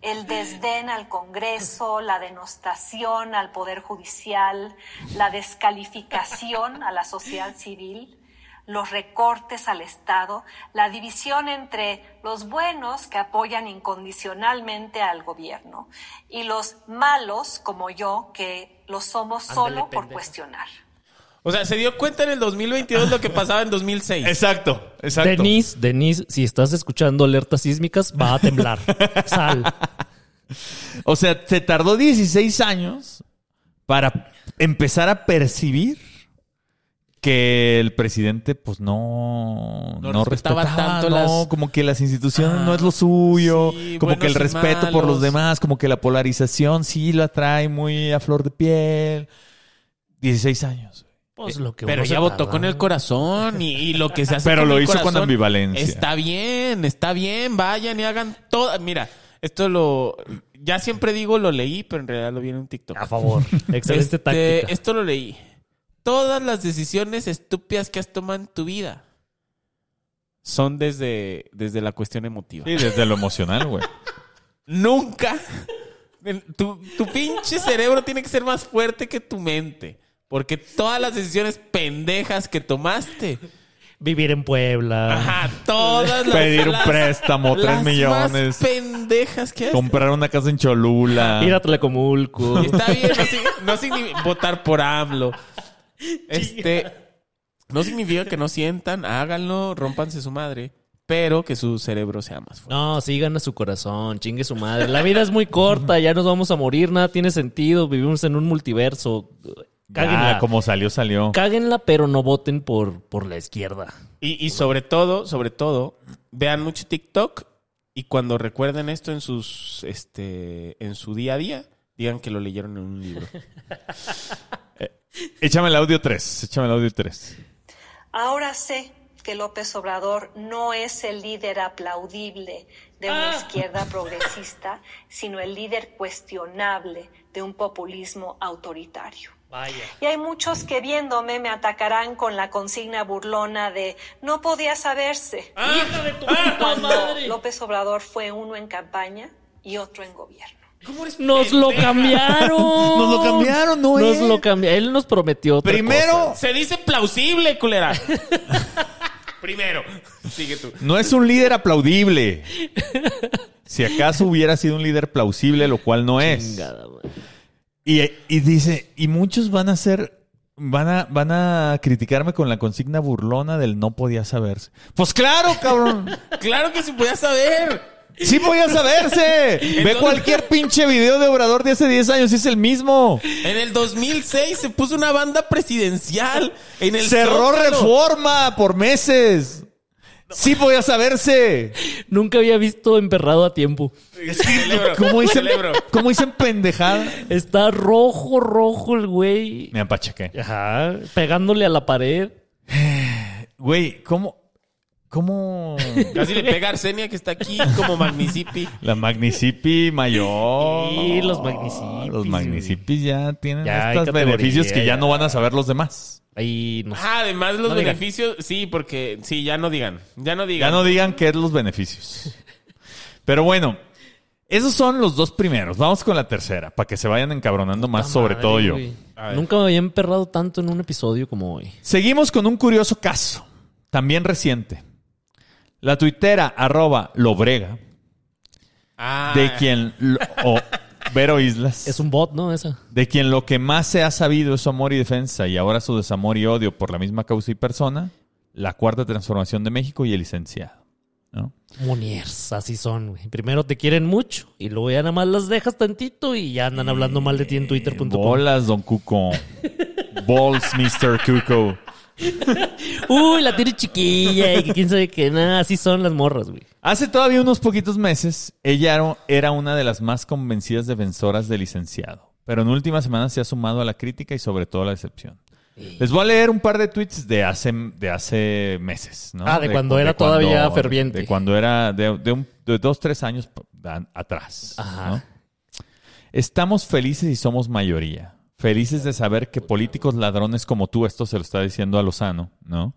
el desdén al Congreso, la denostación al Poder Judicial, la descalificación a la sociedad civil, los recortes al Estado, la división entre los buenos que apoyan incondicionalmente al gobierno y los malos como yo que lo somos solo por cuestionar. O sea, se dio cuenta en el 2022 lo que pasaba en 2006. Exacto, exacto. Denise, Denise, si estás escuchando alertas sísmicas, va a temblar. Sal. O sea, se tardó 16 años para empezar a percibir que el presidente, pues no, No no, respetaba respetaba, tanto no, las- como que las instituciones Ah, no es lo suyo, sí, como que el respeto por los demás, como que la polarización sí la trae muy a flor de piel. 16 años. Pues lo que Pero uno ya se votó tarda. con el corazón y, y lo que se hace Pero con lo el hizo con ambivalencia. Está bien, está bien, vayan y hagan todo. Mira, esto lo... Ya siempre digo lo leí, pero en realidad lo vi en un TikTok. A favor. Excelente Este, táctica. Esto lo leí. Todas las decisiones estúpidas que has tomado en tu vida son desde, desde la cuestión emotiva. Sí, desde lo emocional, güey. Nunca. Tu, tu pinche cerebro tiene que ser más fuerte que tu mente. Porque todas las decisiones pendejas que tomaste. Vivir en Puebla. Ajá, todas las. Pedir un préstamo, tres las millones. Más pendejas que has. Comprar una casa en Cholula. Ir a Tlacomulco. Y Está bien, no, sig- no significa votar por AMLO. Este. No significa que no sientan, háganlo, rompanse su madre. Pero que su cerebro sea más fuerte. No, sigan a su corazón, chingue su madre. La vida es muy corta, ya nos vamos a morir, nada tiene sentido, vivimos en un multiverso. Cáguenla. Ah, como salió, salió. Cáguenla, pero no voten por, por la izquierda. Y, y sobre todo, sobre todo, vean mucho TikTok y cuando recuerden esto en sus, este, en su día a día, digan que lo leyeron en un libro. Échame el audio 3. Échame el audio 3. Ahora sé que López Obrador no es el líder aplaudible de una izquierda progresista, sino el líder cuestionable de un populismo autoritario. Vaya. Y hay muchos que viéndome me atacarán con la consigna burlona de no podía saberse. ¡Hija de tu Cuando madre! López Obrador fue uno en campaña y otro en gobierno. Nos lo cambiaron. Nos lo cambiaron, no Nos es. lo cambiaron. Él nos prometió otra Primero, cosa. Se dice plausible, culera. Primero. Sigue tú. No es un líder aplaudible. Si acaso hubiera sido un líder plausible, lo cual no es. Chingada. Y, y dice, y muchos van a ser, van a, van a criticarme con la consigna burlona del no podía saberse. Pues claro, cabrón. Claro que se podía saber. Sí podía saberse. Ve cualquier pinche video de Obrador de hace 10 años y es el mismo. En el 2006 se puso una banda presidencial. En el Cerró Zócalo. reforma por meses. Sí podía saberse. Nunca había visto emperrado a tiempo. Celebro. ¿Cómo dicen. ¿Cómo dicen pendejada? Está rojo, rojo el güey. Me apachequé. Ajá. Pegándole a la pared. Güey, ¿cómo? ¿Cómo? Casi le pega a Arsenia que está aquí como Magnicipi. La Magnicipi mayor. Sí, los Magnicipis, Los Magnicipis ya tienen Ya estos beneficios que ya ya. no van a saber los demás. Ahí no sé. Ah, además los No digan. beneficios, sí, porque sí, ya no digan, ya no Ya digan. no digan qué es los beneficios. Pero bueno, esos son los dos primeros. Vamos con la tercera, para que se vayan encabronando más, sobre Madre, todo yo. Nunca me había emperrado tanto en un episodio como hoy. Seguimos con un curioso caso, también reciente. La tuitera arroba Lobrega, Ah, de quien... lo- o Vero Islas. Es un bot, ¿no? Esa. De quien lo que más se ha sabido es su amor y defensa y ahora su desamor y odio por la misma causa y persona, la cuarta transformación de México y el licenciado. ¿no? Muniers, así son, güey. Primero te quieren mucho y luego ya nada más las dejas tantito y ya andan hablando mal de ti en twitter.com. Bolas, don Cuco. Balls, Mr. Cuco. Uy, la tiene chiquilla y que quién sabe qué. Nada, así son las morras, güey. Hace todavía unos poquitos meses, ella era- una de las más convencidas defensoras del licenciado, pero en últimas semanas se ha sumado a la crítica y sobre todo a la decepción. Les voy a leer un par de tweets de hace, de hace meses, ¿no? Ah, de cuando era todavía ferviente. De cuando era de, de un- de dos, tres años atrás. Ajá. ¿no? Estamos felices y somos mayoría. Felices de saber que políticos ladrones como tú, esto se lo está diciendo a Lozano, ¿no?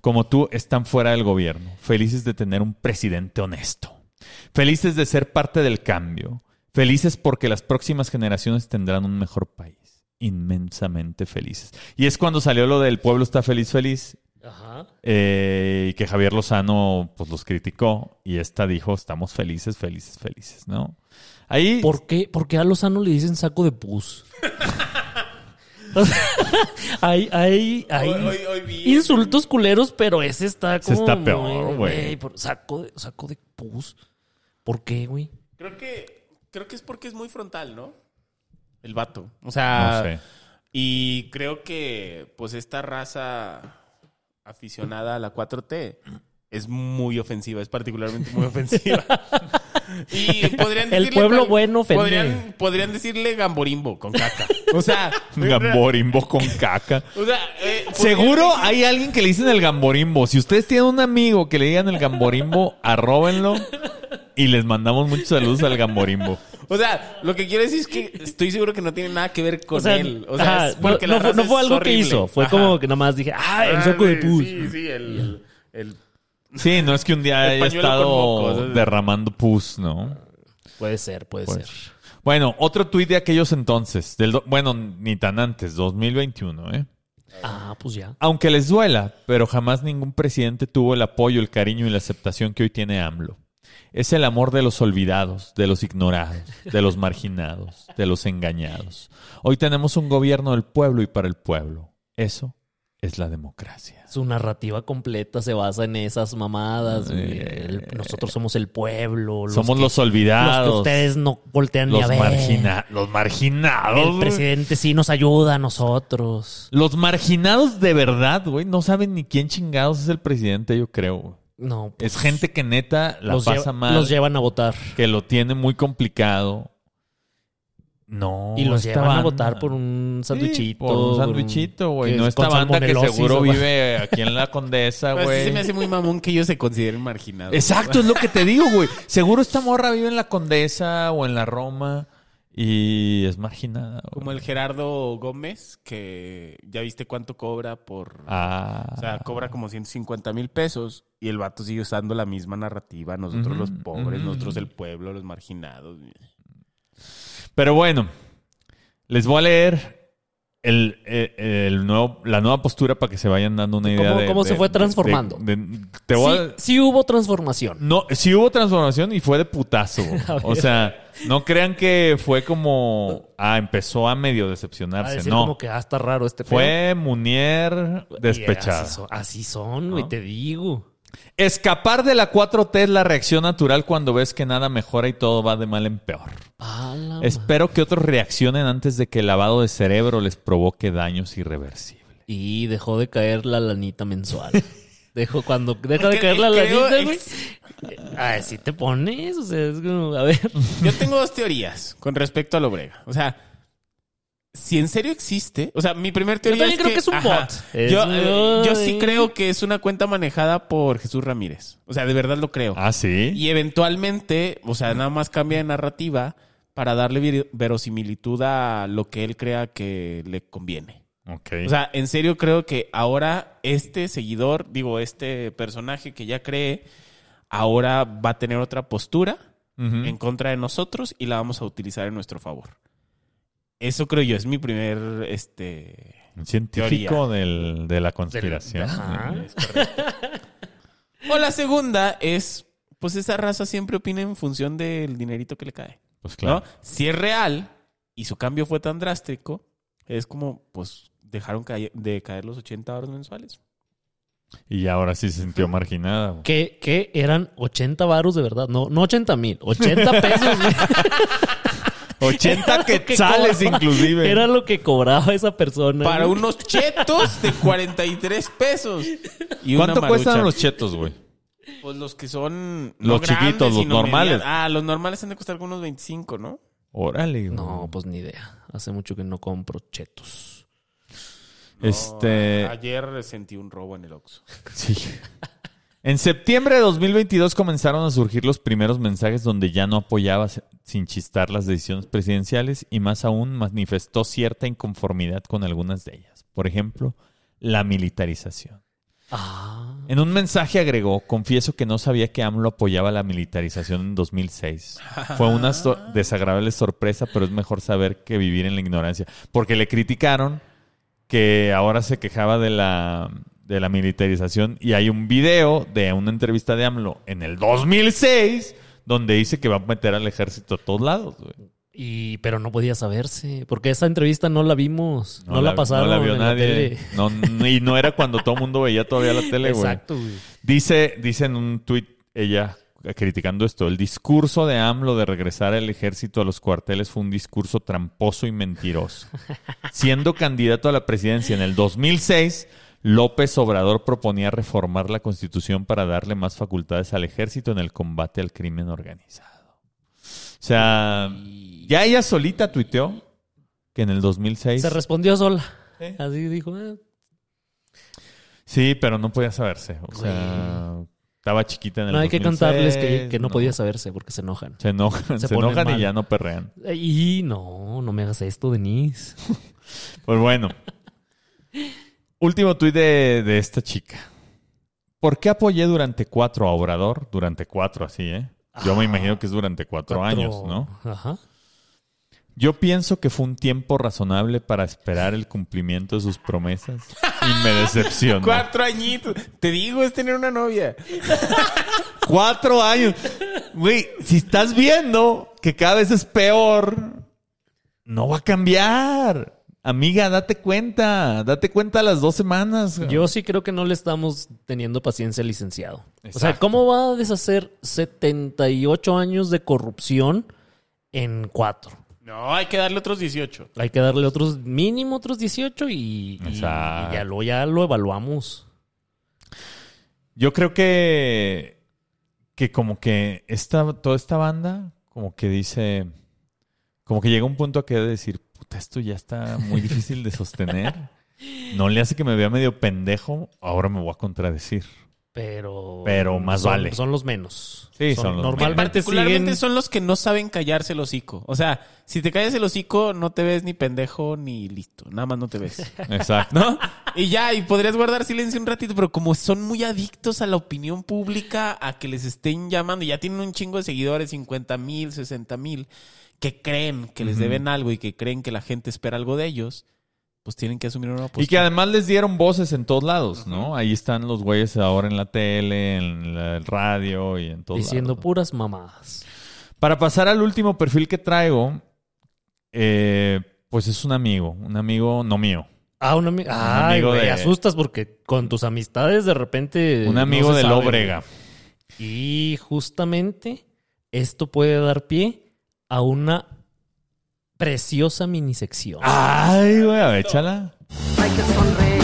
Como tú están fuera del gobierno. Felices de tener un presidente honesto. Felices de ser parte del cambio. Felices porque las próximas generaciones tendrán un mejor país. Inmensamente felices. Y es cuando salió lo del pueblo está feliz, feliz. Ajá. eh, y que Javier Lozano pues los criticó. Y esta dijo, estamos felices, felices, felices, ¿no? Ahí... ¿Por qué, por qué a Lozano le dicen saco de pus? O sea, hay, hay, hay Hoy- hoy- hoy vi- insultos culeros, pero ese está como... está peor, güey. Saco de, saco de pus. ¿Por qué, güey? Creo que creo que es porque es muy frontal, ¿no? El vato. O sea, No sé. y creo que pues esta raza aficionada a la 4T es muy ofensiva, es particularmente muy ofensiva. y podrían El decirle pueblo cual- bueno ofende. Podrían, podrían decirle gamborimbo con caca. O sea, Gamborimbo con caca. O sea, eh, Seguro decir- hay alguien que le dicen el gamborimbo. Si ustedes tienen un amigo que le digan el gamborimbo, arróbenlo y les mandamos muchos saludos al gamborimbo. O sea, lo que quiero decir es que estoy seguro que no tiene nada que ver con o sea, él. O sea, ajá, es porque no, la no fue- raza no fue es algo que hizo. Fue Ajá. como que nada más dije, ah, el Ah, saco de pus. Sí, sí, el, el- Sí, no es que un día haya estado ¿sabes? derramando pus, ¿no? Puede ser, puede Pues. ser. Bueno, otro tuit de aquellos entonces, del do- bueno, ni tan antes, 2021, ¿eh? Ah, pues ya. Aunque les duela, pero jamás ningún presidente tuvo el apoyo, el cariño y la aceptación que hoy tiene AMLO. Es el amor de los olvidados, de los ignorados, de los marginados, de los engañados. Hoy tenemos un gobierno del pueblo y para el pueblo. Eso es la democracia. Su narrativa completa se basa en esas mamadas. El- nosotros somos el pueblo. los Somos que- los olvidados. Los que ustedes no voltean ni a ver. margina- los marginados. El presidente sí nos ayuda a nosotros. Los marginados de verdad, güey, no saben ni quién chingados es el presidente, yo creo. No, pues, Es gente que neta la los, pasa lleva- mal, los llevan a votar. que lo tiene muy complicado. No. y los esta llevan a votar por un Sí, sándwichito. por un sándwichito, güey. No es esta banda que seguro vive aquí en la Condesa, sí se me güey. hace muy mamón que ellos se consideren marginados. Exacto, es lo que te digo, güey. Seguro esta morra vive en la Condesa o en la Roma y es marginada. güey. Como el Gerardo Gómez, que ya viste cuánto cobra por... Ah. O sea, cobra como 150 mil pesos y el vato sigue usando la misma narrativa. Nosotros los pobres, nosotros el pueblo, los marginados. Pero bueno, les voy a leer el, el- el nuevo, la nueva postura para que se vayan dando una idea ¿Cómo- de... cómo se fue transformando? de- de- te voy a- Sí, hubo transformación. No, sí hubo transformación y fue de putazo. A o sea, no crean que fue como... Ah, empezó a medio A decepcionarse. decir No, como que ah, está raro este pedo. fue Munier Y despechada. Así son, así son, ¿No? te digo. Escapar de la 4T es la reacción natural cuando ves que nada mejora y todo va de mal en peor. Espero que otros reaccionen antes de que el lavado de cerebro les provoque daños irreversibles. Y dejó de caer la lanita mensual. Dejó cuando deja de caer la lanita, güey. Ay, si te pones, o sea, es como, a ver. Yo tengo dos teorías con respecto a la Obrega. O sea, si en serio existe, o sea, mi primer teoría también es creo que es un ajá, bot. Es- yo, eh, yo sí creo que es una cuenta manejada por Jesús Ramírez. O sea, de verdad lo creo. Ah, sí. Y eventualmente, o sea, nada más cambia de narrativa para darle verosimilitud a lo que él crea que le conviene. Ok. O sea, en serio creo que ahora este seguidor, digo, este personaje que ya cree, ahora va a tener otra postura en contra de nosotros y la vamos a utilizar en nuestro favor. Eso creo yo, es mi primer, este... Un científico del- de la conspiración. Ajá. es correcto. o la segunda es, pues esa raza siempre opina en función del dinerito que le cae. Pues ¿no? claro. Si es real y su cambio fue tan drástico, es como, pues, dejaron caer- de caer los 80 horas mensuales. Y ahora sí se sintió marginada. que eran 80 varos de verdad. No, no 80 mil, 80 pesos. güey. 80 lo que quetzales cobraba. inclusive. Era lo que cobraba esa persona. Para güey. unos chetos de 43 pesos. Y una ¿Cuánto cuestan los chetos, güey? Pues los que son... Los chiquitos, los normales. Ah, los normales han de costar como unos 25, ¿no? Órale. güey. No, pues ni idea. Hace mucho que no compro chetos. Este. Ayer sentí un robo en el Oxxo. Sí. En septiembre de 2022 comenzaron a surgir los primeros mensajes donde ya no apoyaba sin chistar las decisiones presidenciales y más aún manifestó cierta inconformidad con algunas de ellas. Por ejemplo, la militarización. Ah. En un mensaje agregó, confieso que no sabía que AMLO apoyaba la militarización en 2006. Fue una so- desagradable sorpresa, pero es mejor saber que vivir en la ignorancia. Porque le criticaron que ahora se quejaba de la, de la militarización y hay un video de una entrevista de AMLO en el 2006 donde dice que va a meter al ejército a todos lados. güey. Y, pero no podía saberse, porque esa entrevista no la vimos, no, la, pasaron No la vio en la tele. No, y no era cuando todo el mundo veía todavía la tele, güey. Exacto, güey. Dice, dice en un tuit ella eh, criticando esto, el discurso de AMLO de regresar al ejército a los cuarteles fue un discurso tramposo y mentiroso. Siendo candidato a la presidencia en el 2006, López Obrador proponía reformar la constitución para darle más facultades al ejército en el combate al crimen organizado. O sea, ya ella solita tuiteó que en el 2006... Se respondió sola. Sí. Así dijo, ah, Sí, pero no podía saberse. O sea, estaba chiquita en el no hay que 2006, cantarles que, que no, podía saberse porque se enojan. Se enojan, Se enojan y ya no perrean. Y no, no me hagas esto, Denise. Pues bueno. Último tuit de, de esta chica. ¿Por qué apoyé durante cuatro a Obrador? Durante cuatro, así, ¿eh? Yo me Ah, imagino que es durante cuatro, Cuatro- años, ¿no? Ajá. Yo pienso que fue un tiempo razonable para esperar el cumplimiento de sus promesas y me decepcionó. Cuatro añitos. Te digo, es tener una novia. Cuatro años. Güey, si estás viendo que cada vez es peor, no va a cambiar. Amiga, date cuenta. Date cuenta a las dos semanas. Yo sí creo que no le estamos teniendo paciencia al licenciado. O sea. ¿cómo va a deshacer 78 años de corrupción en cuatro? No, hay que darle otros 18. Hay que darle otros, mínimo otros 18 y, y- ya, lo, ya lo evaluamos. Yo creo que, que como que esta, toda esta banda, como que dice, como que llega un punto a que decir, puta, esto ya está muy difícil de sostener. No le hace que me vea medio pendejo, ahora me voy a contradecir. Pero, Pero más son, vale. Son los menos. Sí, son los Normalmente Particularmente siguen... son los que no saben callarse el hocico. O sea, si te callas el hocico, no te ves ni pendejo ni listo. Nada más no te ves. Exacto. ¿No? Y ya, y podrías guardar silencio un ratito, pero como son muy adictos a la opinión pública, a que les estén llamando, y ya tienen un chingo de seguidores, 50 mil, 60 mil, que creen que les deben algo y que creen que la gente espera algo de ellos, pues tienen que asumir una postura. Y que además les dieron voces en todos lados, ¿no? Ahí están los güeyes ahora en la tele, en la- el radio y en todos Diciendo lados. puras mamadas. Para pasar al último perfil que traigo, eh, pues es un amigo, un amigo no mío, Ah, un amigo. Ay, amigo güey, de- asustas porque con tus amistades de repente. un no amigo se de Lóbrega. Y justamente esto puede dar pie a una preciosa minisección. Ay, güey, a ver, échala. Hay que sonreír.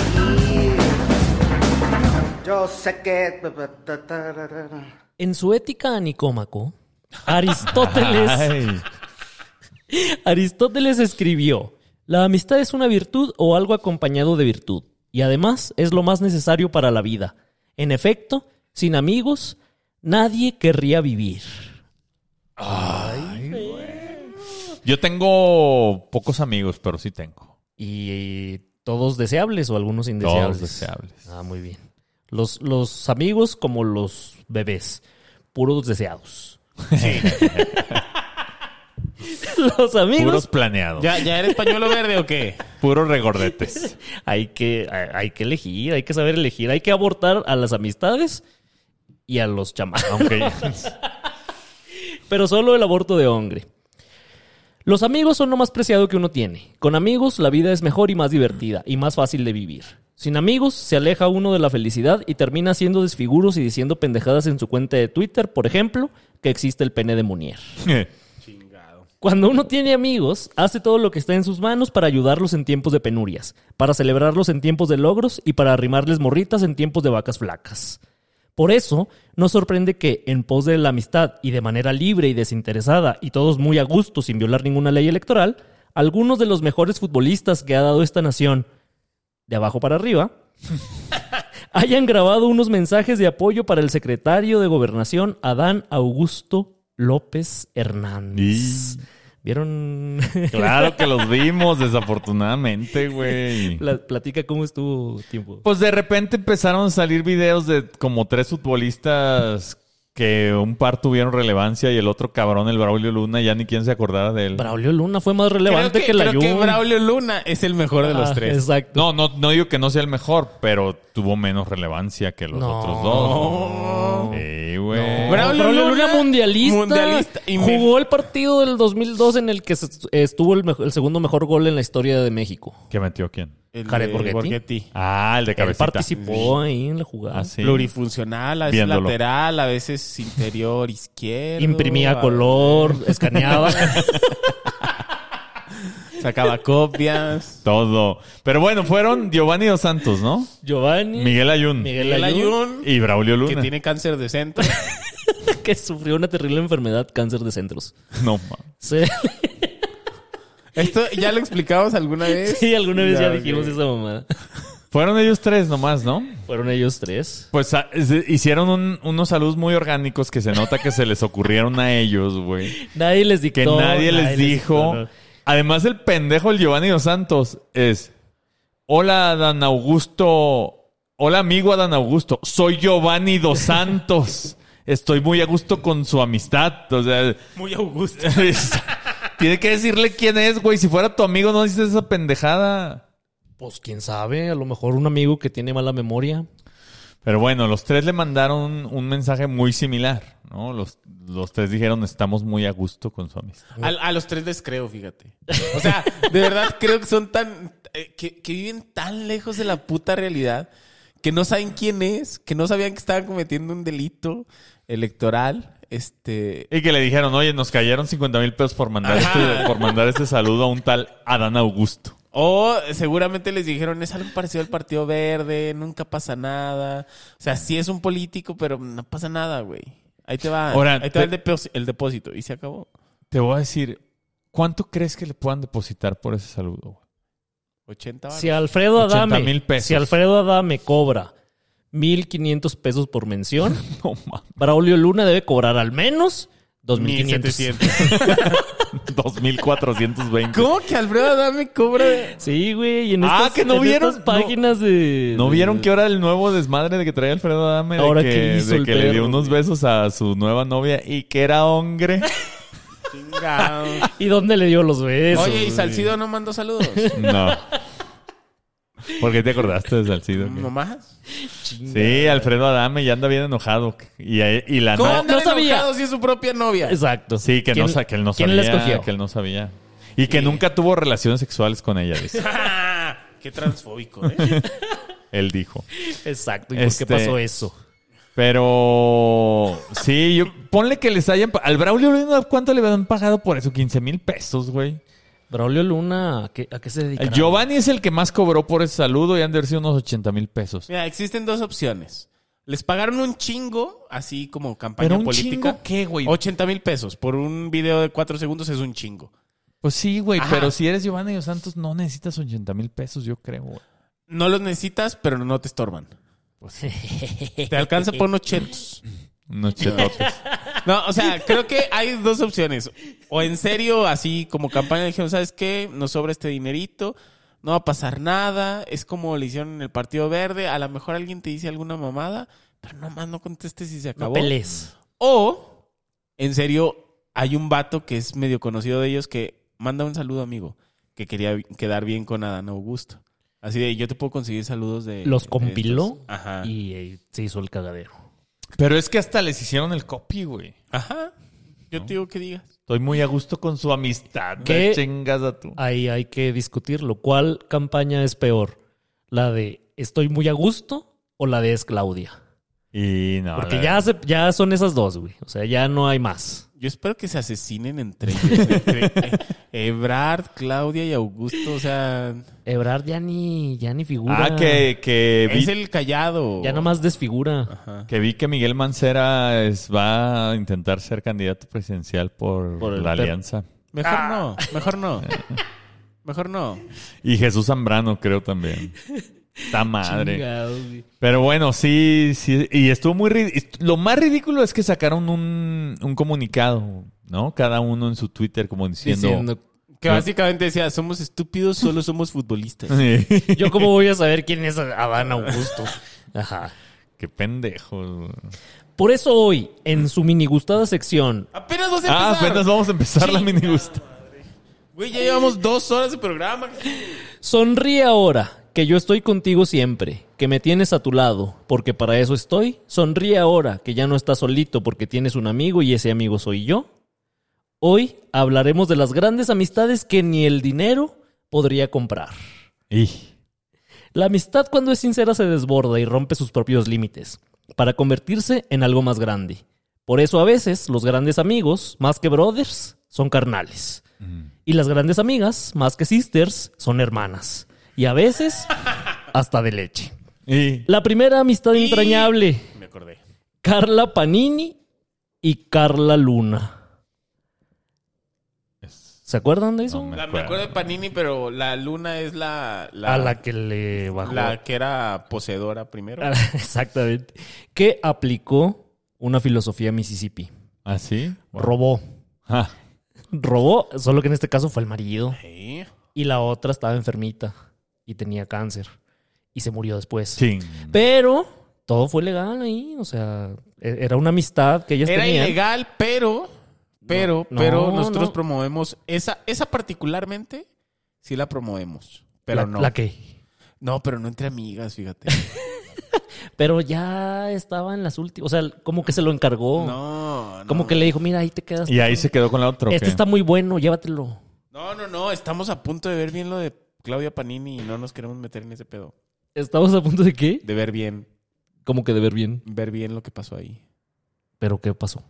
Yo sé que. En su ética a Nicómaco, Aristóteles, Ay. Aristóteles escribió: La amistad es una virtud o algo acompañado de virtud, y además es lo más necesario para la vida. En efecto, sin amigos, nadie querría vivir. Yo tengo pocos amigos, pero sí tengo. Y todos deseables o algunos indeseables. Todos deseables. Ah, muy bien. Los, los amigos como los bebés, puros deseados. los amigos Puros planeados. ¿Ya, ¿Ya eres pañuelo verde o qué? Puros regordetes. hay que, hay, hay que elegir, hay que saber elegir, hay que abortar a las amistades y a los chamacos. Aunque Pero solo el aborto de hombre. Los amigos son lo más preciado que uno tiene. Con amigos la vida es mejor y más divertida y más fácil de vivir. Sin amigos se aleja uno de la felicidad y termina haciendo desfiguros y diciendo pendejadas en su cuenta de Twitter, por ejemplo, que existe el pene de Munier. Cuando uno tiene amigos, hace todo lo que está en sus manos para ayudarlos en tiempos de penurias, para celebrarlos en tiempos de logros y para arrimarles morritas en tiempos de vacas flacas. Por eso, no sorprende que, en pos de la amistad y de manera libre y desinteresada, y todos muy a gusto sin violar ninguna ley electoral, algunos de los mejores futbolistas que ha dado esta nación, de abajo para arriba, hayan grabado unos mensajes de apoyo para el secretario de Gobernación, Adán Augusto López Hernández. ¿Vieron? claro que los vimos, desafortunadamente, güey. Pla- Platica cómo estuvo tiempo. Pues de repente empezaron a salir videos de como tres futbolistas que un par tuvieron relevancia y el otro cabrón, el Braulio Luna, ya ni quién se acordara de él. Braulio Luna fue más Creo relevante que, que, la creo que. Braulio Luna es el mejor de los Ah, tres. Exacto. No, no, no digo que no sea el mejor, pero tuvo menos relevancia que los No. otros dos. Sí, güey. No, Braulio Braulio, Luna, Luna, mundialista. mundialista, y me- jugó el partido del 2002 en el que estuvo el, mejo- el segundo mejor gol en la historia de México. ¿Qué metió quién? El Jared de Borghetti. Ah, el de Él cabecita. participó ahí en la jugada. Ah, sí. Plurifuncional, a veces Viéndolo. lateral, a veces interior izquierdo. Imprimía color, escaneaba. Sacaba copias. Todo. Pero bueno, fueron Giovanni Dos Santos, ¿no? Giovanni. Miguel Ayun. Miguel Miguel Ayun, Y Braulio Luna. que tiene cáncer de centro. que sufrió una terrible enfermedad, cáncer de centros. No, ma. Sí, Esto ya lo explicamos alguna vez. sí, alguna vez ya, dijimos esa mamada. Fueron ellos tres nomás, ¿no? Fueron ellos tres. Pues ah, hicieron un- unos saludos muy orgánicos que se nota que se les ocurrieron a ellos, güey. Nadie les dictó. Que nadie les dijo. dictó, no. Además, el pendejo, el Giovanni Dos Santos, es: Hola, Adán Augusto. Hola, amigo Adán Augusto. Soy Giovanni Dos Santos. Estoy muy a gusto con su amistad. O sea, Muy Augusto. tiene que decirle quién es, güey. Si fuera tu amigo, no dices esa pendejada. Pues quién sabe, a lo mejor un amigo que tiene mala memoria. Pero bueno, los tres le mandaron un mensaje muy similar, ¿no? Los, los tres dijeron, estamos muy a gusto con su amistad. A, a los tres les creo, fíjate. O sea, de verdad creo que son tan... eh, que, que viven tan lejos de la puta realidad que no saben quién es, que no sabían que estaban cometiendo un delito electoral. Este... Y que le dijeron, oye, nos cayeron 50 mil pesos por mandar, Ajá. este, por mandar este saludo a un tal Adán Augusto. O seguramente les dijeron, es algo parecido al Partido Verde, nunca pasa nada. O sea, sí es un político, pero no pasa nada, güey. Ahí te va, Ahora, ahí te va el, depós- el depósito y se acabó. Te voy a decir, ¿cuánto crees que le puedan depositar por ese saludo? güey? 80 Si Alfredo 80 Adame, mil pesos. si Alfredo Adame cobra 1500 pesos por mención, No mames. Braulio Luna debe cobrar al menos 2500. 1700. 2420. ¿Cómo que Alfredo Adame cobra? Sí, güey, y en Ah, estas, que no en vieron, estas páginas de ¿No de- vieron que ahora el nuevo desmadre de que traía Alfredo Adame? De Ahora, que, ¿qué hizo de el que le dio unos besos a su nueva novia y que era hombre. ¿Y dónde le dio los besos? Oye, ¿y? Salcido no mandó saludos? No. ¿Por qué te acordaste de Salcido? ¿No más? Sí, Alfredo Adame ya anda bien enojado. Y, y la ¿Cómo no- no sabía. enojado si es su propia novia? Exacto. Sí, que, ¿Quién- no, que él no ¿Quién sabía. la escogió? Que él no sabía. Y que nunca tuvo relaciones sexuales con ella, dice. Qué transfóbico, ¿eh? Él dijo. Exacto. ¿Y por Este- qué pasó eso? Pero sí, yo, ponle que les hayan... Al Braulio ¿cuánto le habían pagado por eso? 15 mil pesos, güey. Braulio Luna, ¿a qué, a qué se dedica? Giovanni es el que más cobró por ese saludo y han de haber sido unos 80 mil pesos. Mira, existen dos opciones. Les pagaron un chingo, así como campaña Pero un política. chingo, ¿qué, güey? 80 mil pesos por un video de cuatro segundos es un chingo. Pues sí, güey, Ajá. pero si eres Giovanni Dos Santos no necesitas 80 mil pesos, yo creo, güey. No los necesitas, pero no te estorban. Pues Te alcanza por unos chetos. Unos chetotes. No, o sea, creo que hay dos opciones. O en serio, así como campaña, dijeron, ¿sabes qué? Nos sobra este dinerito, no va a pasar nada. Es como le hicieron en el Partido Verde. A lo mejor alguien te dice alguna mamada, pero nomás no contestes y se No acabó. pelees. O, en serio, hay un vato que es medio conocido de ellos que manda un saludo, amigo, que quería quedar bien con Adán Augusto. Así de, yo te puedo conseguir saludos de... Los de compiló estos. Ajá. y eh, se hizo el cagadero. Pero es que hasta les hicieron el copy, güey. Ajá. Yo te digo que digas. Estoy muy a gusto con su amistad. ¿Qué? ¿Qué? Chingas a tú. Ahí hay que discutirlo. ¿Cuál campaña es peor? ¿La de estoy muy a gusto o la de es Claudia? Y no. Porque ya, se- ya son esas dos, güey. O sea, ya no hay más. Yo espero que se asesinen entre ellos. entre, Ebrard, Claudia y Augusto. O sea, Ebrard ya ni, ya ni figura. Ah, que, que vi, es el callado. Ya nomás desfigura. Ajá. que vi que Miguel Mancera es- va a intentar ser candidato presidencial por, la alianza. Mejor no, mejor no. Mejor no. Y Jesús Zambrano, creo también. Está madre. Chingados, güey. Pero bueno, sí, sí. Y estuvo muy... Lo más ridículo es que sacaron un, un comunicado, ¿no? Cada uno en su Twitter como diciendo... Diciendo, Que básicamente decía, somos estúpidos, solo somos futbolistas. yo cómo voy a saber quién es Adán Augusto. Ajá. Qué pendejo. Por eso hoy, en su mini gustada sección, Apenas vamos a Ah, empezar. apenas vamos a empezar la mini gusta. Güey, ya llevamos dos horas de programa. sonríe ahora, que yo estoy contigo siempre, que me tienes a tu lado, porque para eso estoy. Sonríe ahora, que ya no estás solito, porque tienes un amigo y ese amigo soy yo. Hoy hablaremos de las grandes amistades que ni el dinero podría comprar. Y... La amistad cuando es sincera se desborda y rompe sus propios límites, para convertirse en algo más grande. Por eso a veces los grandes amigos, más que brothers, son carnales. Y las grandes amigas, más que sisters, son hermanas. Y a veces, hasta de leche. y... La primera amistad entrañable, Me acordé. Carla Panini y Carla Luna. ¿Se acuerdan de eso? No me La- me acuerdo de Panini, pero la luna es la... la a la que le bajó. la que era poseedora primero. Exactamente. Que aplicó una filosofía Mississippi. ¿Ah, sí? Robó. Ah, Robó, solo que en este caso fue el marido. Sí. Y la otra estaba enfermita y tenía cáncer. Y se murió después. ching. Pero todo fue legal ahí. O sea, e- era una amistad que ellas Era tenían. ilegal, pero... Pero, No, pero no, nosotros no. promovemos... Esa, esa particularmente, sí la promovemos. Pero la, no. ¿La qué? No, pero no entre amigas, fíjate. Pero ya estaba en las últimas. O sea, como que se lo encargó. No, no. Como que le dijo, mira, ahí te quedas. Y ahí se quedó con la otra. ¿o Este está muy bueno, llévatelo. No, no, no. Estamos a punto de ver bien lo de Claudia Panini y no nos queremos meter en ese pedo. ¿Estamos a punto de qué? De ver bien, Como que de ver bien. ver bien lo que pasó ahí. ¿Pero qué pasó?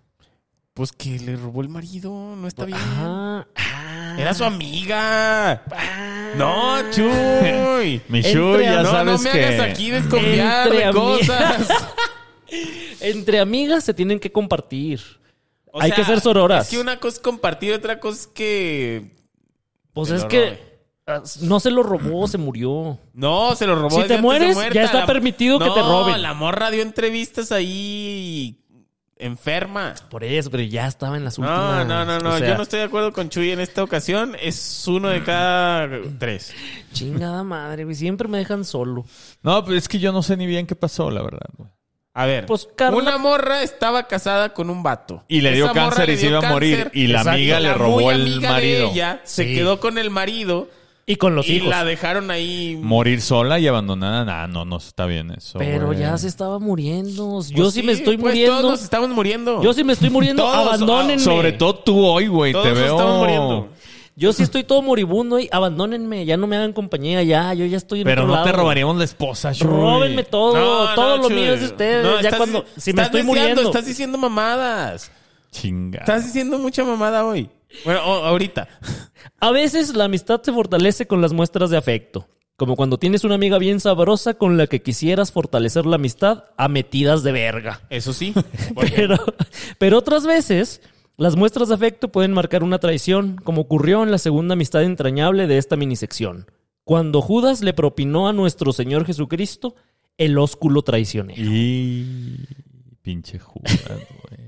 Pues que le robó el marido, no está bien. Ah, ah. Era su amiga. No, Chuy. Michu, Entre- ya no, sabes no me que... hagas aquí desconfiar de cosas. Entre amigas se tienen que compartir. O Hay sea, que ser sororas. Es que una cosa es compartir, otra cosa es que. Pues es que robe. No se lo robó, se murió. No, se lo robó. Si te mueres, ya está permitido que te No, roben. La morra dio entrevistas ahí enferma. Por eso, pero ya estaba en las No, últimas. no, no, no. O sea, Yo no estoy de acuerdo con Chuy en esta ocasión. Es uno de cada tres. Chingada madre, güey. Siempre me dejan solo. No, pero es que yo no sé ni bien qué pasó, la verdad. güey. A ver, Pues, Carla- una morra estaba casada con un vato. Y le dio Esa cáncer y se iba a morir. Y la Exacto. amiga le La robó muy el amiga de marido. ella se Sí. quedó con el marido Y con los y hijos. la dejaron ahí. Morir sola y abandonada, nah, no, no está bien eso. Pero güey. ya se estaba muriendo. Pues Yo sí, me estoy pues muriendo. Todos nos estamos muriendo. Yo sí me estoy muriendo. Todos, Abandónenme. Sobre todo tú hoy, güey, todos te nos veo. estamos muriendo. Yo sí estoy todo moribundo y abandónenme. Ya no me hagan compañía. Ya, yo ya estoy en Pero otro no te robaríamos la esposa, Shui. Róbenme todo. No, todo no, lo Chuy. mío es de ustedes. No, ya estás- cuando. Si me estás estoy deseando, muriendo. Estás diciendo mamadas. Chinga. Estás diciendo mucha mamada hoy. Bueno, ahorita. A veces la amistad se fortalece con las muestras de afecto. Como cuando tienes una amiga bien sabrosa con la que quisieras fortalecer la amistad a metidas de verga. Eso sí. Pero, pero otras veces, las muestras de afecto pueden marcar una traición, como ocurrió en la segunda amistad entrañable de esta minisección. Cuando Judas le propinó a nuestro Señor Jesucristo el ósculo traicionero. Y... Pinche Judas, güey.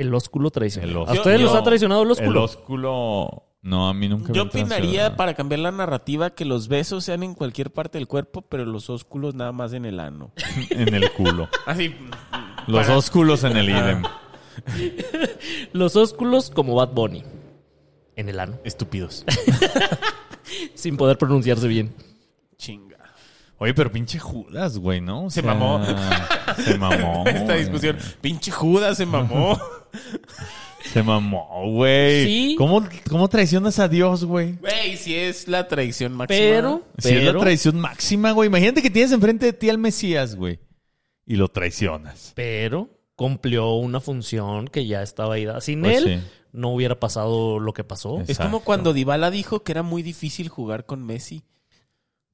El ósculo traicionero. El ¿A ósculo. ustedes los ha traicionado el El ósculo? ósculo... No, a mí nunca me Yo traicionado. opinaría, para cambiar la narrativa, que los besos sean en cualquier parte del cuerpo, pero los ósculos nada más en el ano. En el culo. Así. Los Para- ósculos en el idem. Los ósculos como Bad Bunny. En el ano. Estúpidos. Sin poder pronunciarse bien. Chinga. Oye, pero pinche Judas, güey, ¿no? O Se sea, mamó. Se mamó. Esta güey. discusión. Pinche Judas se mamó. Se mamó, güey. Sí. ¿Cómo, ¿Cómo traicionas a Dios, güey? Güey, si es la traición máxima. Pero, Si es la traición máxima, güey. Imagínate que tienes enfrente de ti al Mesías, güey. Y lo traicionas. pero cumplió una función que ya estaba ahí. Sin Pues él, sí. no hubiera pasado lo que pasó. Es- Es como cuando Dybala dijo que era muy difícil jugar con Messi.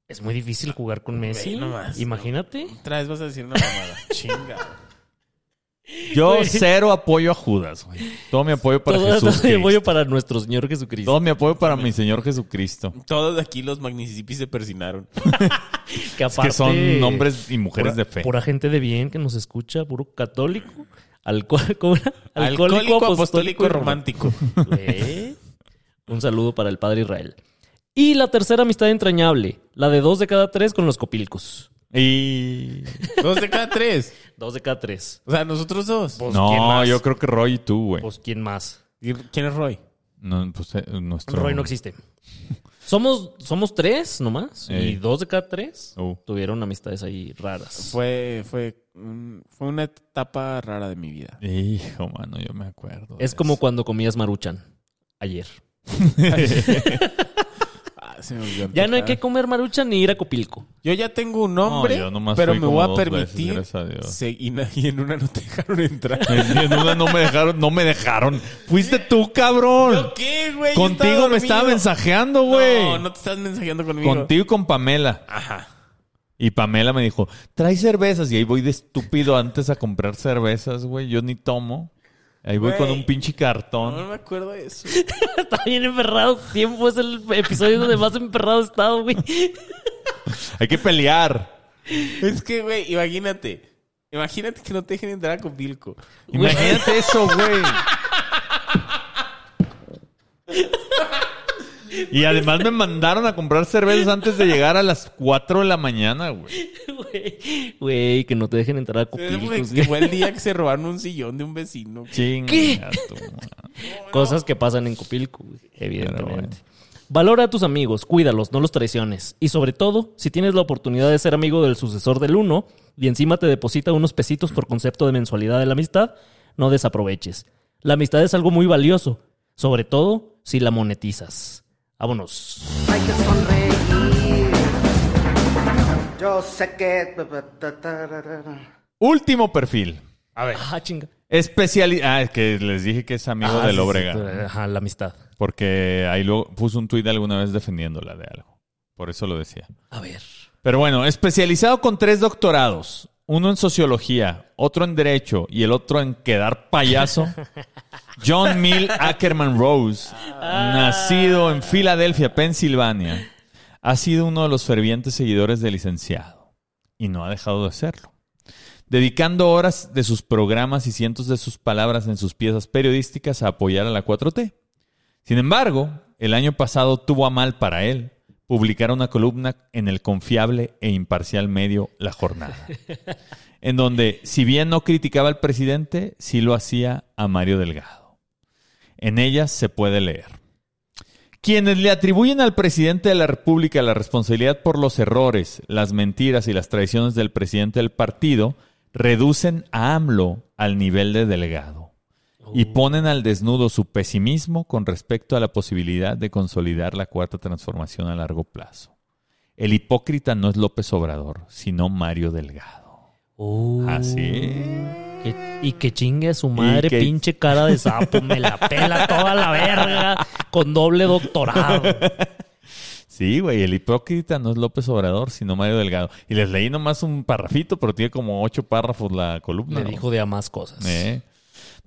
Es muy difícil jugar con Messi. No Imagínate. Otra vez vas a decir una mamada. Chinga. Yo Güey. cero apoyo a Judas, güey. Todo mi apoyo para Todo, Jesús. todo mi apoyo para nuestro Señor Jesucristo. Todo mi apoyo para mi Señor Jesucristo. Todos aquí los Magnicipis se persinaron. que Es aparte, que son hombres y mujeres pura, de fe. Pura gente de bien que nos escucha, puro católico. Alco- ¿cómo era? Alcohólico, apostólico y romántico. Un saludo para el padre Israel. Y la tercera amistad entrañable, la de dos de cada tres con los copilcos. Y... Dos de cada tres. Dos de cada tres. O sea, nosotros dos. Pues, ¿quién No, más? yo creo que Roy y tú, güey. Pues, ¿quién más? ¿Y ¿Quién es Roy? No, pues, eh, nuestro... Roy no existe. Somos, somos tres nomás. Ey. Y dos de cada tres Oh. tuvieron amistades ahí raras. Fue, fue, un- fue una etapa rara de mi vida. Hijo, mano, yo me acuerdo. de Es como eso. cuando comías maruchan. Ayer. Se me olvidó Ya no hay que comer maruchan ni ir a Copilco. Yo ya tengo un nombre, No, yo nomás pero fui me como voy a dos veces, permitir. gracias a Dios. se- y, na- y en una no te dejaron entrar. En una no me dejaron, no me dejaron. Fuiste tú, cabrón. ¿Qué, güey? Yo Contigo me estaba dormido. mensajeando, güey. No, no te estás mensajeando conmigo. Contigo y con Pamela. Ajá. Y Pamela me dijo, trae cervezas. Y ahí voy de estúpido antes a comprar cervezas, güey. Yo ni tomo. Ahí voy Güey. con un pinche No, cartón. me acuerdo de eso. Está bien emperrado. Tiempo es el episodio donde más emperrado he estado, güey. Hay que pelear. es que, güey, imagínate. Imagínate que no te dejen entrar a Copilco. Imagínate eso, güey. Y además me mandaron a comprar cervezas antes de llegar a las 4 de la mañana, güey. Güey, Güey, que no te dejen entrar a Copilco. Fue, güey. fue el día que se robaron un sillón de un vecino. Madre. Cosas que pasan en Copilco, evidentemente. bueno. Valora a tus amigos, cuídalos, no los traiciones. Y sobre todo, si tienes la oportunidad de ser amigo del sucesor del uno y encima te deposita unos pesitos por concepto de mensualidad de la amistad, no desaproveches. La amistad es algo muy valioso, sobre todo si la monetizas. Vámonos. Hay que sonreír. Yo sé que. Último perfil. A ver. Ah, chinga. Especialidad. Ah, es que les dije que es amigo Ah, del sí, sí, Ajá, la amistad. Porque ahí luego puso un tuit alguna vez defendiéndola de algo. Por eso lo decía. A ver. Pero bueno, especializado con tres doctorados. Uno en sociología, otro en derecho y el otro en quedar payaso. John Mill Ackerman Rose, nacido en Filadelfia, Pensilvania, ha sido uno de los fervientes seguidores del licenciado y no ha dejado de serlo. Dedicando horas de sus programas y cientos de sus palabras en sus piezas periodísticas a apoyar a la 4T. Sin embargo, el año pasado tuvo a mal para él publicar una columna en el confiable e imparcial medio La Jornada, en donde, si bien no criticaba al presidente, sí lo hacía a Mario Delgado. En ella se puede leer. Quienes le atribuyen al presidente de la República la responsabilidad por los errores, las mentiras y las traiciones del presidente del partido, reducen a AMLO al nivel de delegado y ponen al desnudo su pesimismo con respecto a la posibilidad de consolidar la cuarta transformación a largo plazo. El hipócrita no es López Obrador, sino Mario Delgado. Uh, Así. que- y que chingue a su madre, que- pinche cara de sapo, me la pela toda la verga, con doble doctorado. Sí, güey, el hipócrita no es López Obrador, sino Mario Delgado. Y les leí nomás un parrafito, pero tiene como ocho párrafos la columna. Le dijo de a más cosas. Eh.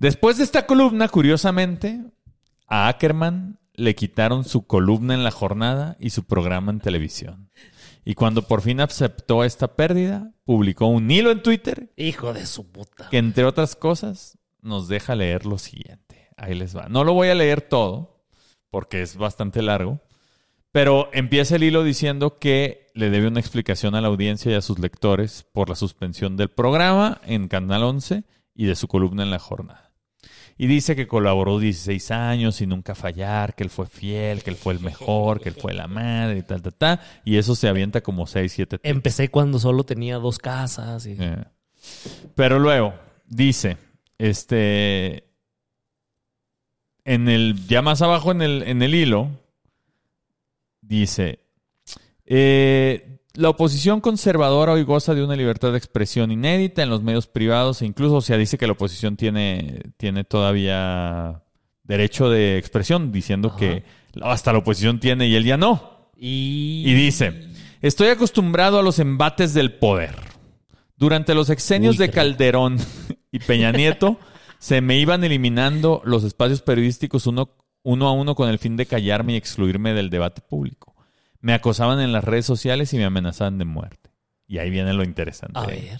Después de esta columna, curiosamente, a Ackerman le quitaron su columna en la jornada y su programa en televisión. Y cuando por fin aceptó esta pérdida, publicó un hilo en Twitter Hijo de su puta. que, entre otras cosas, nos deja leer lo siguiente. Ahí les va. No lo voy a leer todo, porque es bastante largo, pero empieza el hilo diciendo que le debe una explicación a la audiencia y a sus lectores por la suspensión del programa en Canal 11 y de su columna en la jornada. Y dice que colaboró 16 años sin nunca fallar, que él fue fiel, que él fue el mejor, que él fue la madre y tal, tal, tal. Y eso se avienta como 6, 7 Empecé cuando solo tenía dos casas. Y... eh. Pero luego dice, este, en el, ya más abajo en el, en el hilo, dice, eh, la oposición conservadora hoy goza de una libertad de expresión inédita en los medios privados e incluso, o sea, dice que la oposición tiene, tiene todavía derecho de expresión, diciendo Ajá. que hasta la oposición tiene y él ya no. Y... Y dice, estoy acostumbrado a los embates del poder. Durante los exenios Uy, de. Calderón y Peña Nieto, se me iban eliminando los espacios periodísticos uno, uno a uno con el fin de callarme y excluirme del debate público. Me acosaban en las redes sociales y me amenazaban de muerte. Y ahí viene lo interesante. A ver.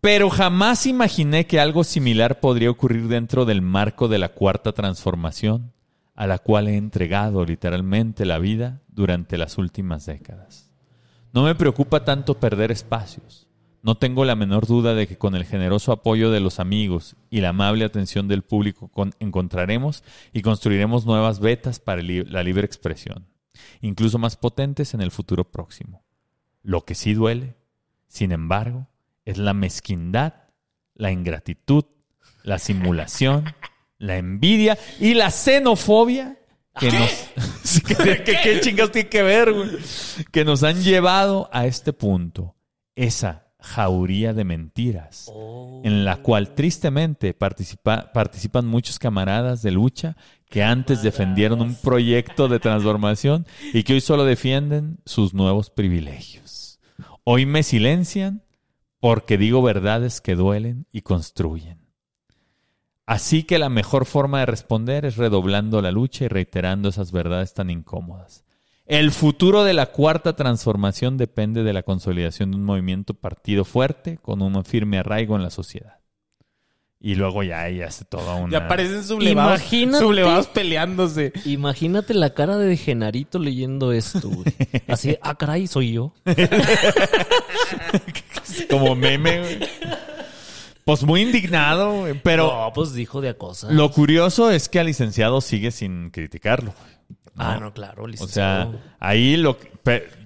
Pero jamás imaginé que algo similar podría ocurrir dentro del marco de la cuarta transformación, a la cual he entregado literalmente la vida durante las últimas décadas. No me preocupa tanto perder espacios. No tengo la menor duda de que con el generoso apoyo de los amigos y la amable atención del público con- encontraremos y construiremos nuevas vetas para la libre expresión, incluso más potentes en el futuro próximo. Lo que sí duele, sin embargo, es la mezquindad, la ingratitud, la simulación, la envidia y la xenofobia que nos... ¿Qué, qué- qué chingados tiene que ver, güey? Que nos han llevado a este punto. Esa jauría de mentiras en la cual tristemente participa- participan muchos camaradas de lucha que antes defendieron un proyecto de transformación y que hoy solo defienden sus nuevos privilegios. Hoy me silencian porque digo verdades que duelen y construyen. Así que la mejor forma de responder es redoblando la lucha y reiterando esas verdades tan incómodas. El futuro de la cuarta transformación depende de la consolidación de un movimiento partido fuerte con un firme arraigo en la sociedad. Y luego ya ella hace toda una... Ya parecen sublevados, Imagínate. sublevados peleándose. Imagínate la cara de Genarito leyendo esto, güey. Así, ah, caray, soy yo. como meme, güey. Pues muy indignado, güey. Pero no, pues dijo de a cosas. lo curioso es que al licenciado sigue sin criticarlo. güey. Ah, no, claro, O licenciado. sea, ahí lo... que-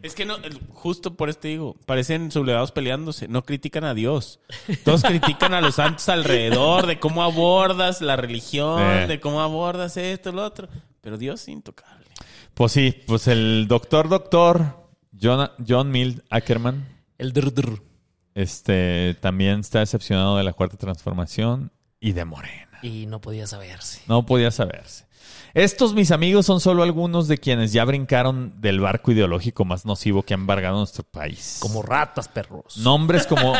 Es que no, justo por esto digo, parecen sublevados peleándose, no critican a Dios. Todos critican a los santos alrededor, de cómo abordas la religión, Eh. de cómo abordas esto, lo otro. Pero Dios es intocable. Pues sí, pues el doctor, doctor, John, John Mill Ackerman, El drr, drr. este, también está decepcionado de la cuarta transformación y de Morena. Y no podía saberse. No podía saberse. Estos, mis amigos, son solo algunos de quienes ya brincaron del barco ideológico más nocivo que ha embargado nuestro país. Como ratas, perros. Nombres como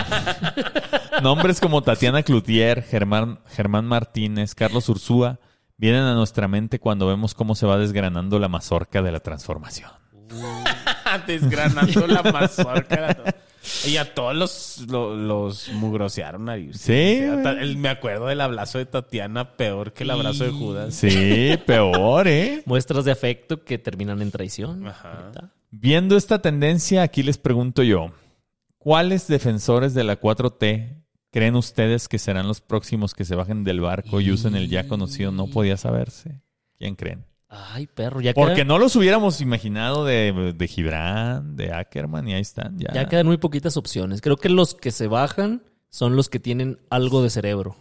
nombres como Tatiana Cloutier, Germán, Germán Martínez, Carlos Ursúa vienen a nuestra mente cuando vemos cómo se va desgranando la mazorca de la transformación. Desgranando la mazorca. Y a todos los, lo- los, mugrosearon ahí. Sí, O sea, güey. ta- el- me acuerdo del abrazo de Tatiana peor que el abrazo de Judas. Sí, peor, ¿eh? Muestras de afecto que terminan en traición. Ajá. Viendo esta tendencia, aquí les pregunto yo, ¿cuáles defensores de la 4T creen ustedes que serán los próximos que se bajen del barco y usen el ya conocido no podía saberse? ¿Quién creen? Ay, perro, ya Porque quedan, no los hubiéramos imaginado de, de Gibran, de Ackerman, y ahí están. Ya, ya quedan muy poquitas opciones. Creo que los que se bajan son los que tienen algo de cerebro.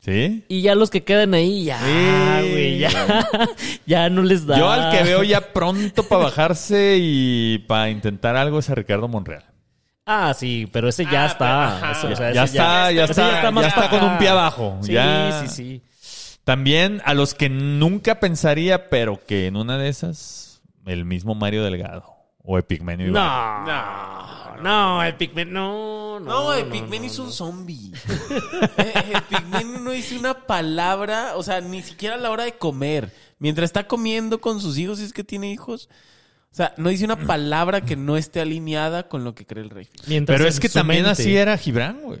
¿Sí? Y ya los que quedan ahí, ya, Sí. güey, ya, ya no les da. Yo al que veo ya pronto para bajarse y para intentar algo es a Ricardo Monreal. Ah, sí, pero ese ya Ah, está. o sea, ya, ese está, ya está, ya más está, con un pie abajo. Sí, ya. sí, sí. También a los que nunca pensaría, pero que en una de esas, el mismo Mario Delgado o Epigmenio. No, no, no, no. No, no, no, hizo no. un zombie. Eh, el Pigmen no dice una palabra, o sea, ni siquiera a la hora de comer. Mientras está comiendo con sus hijos, si es que tiene hijos. O sea, no dice una palabra que no esté alineada con lo que cree el rey. Mientras Pero es que también mente- así era Gibran, güey.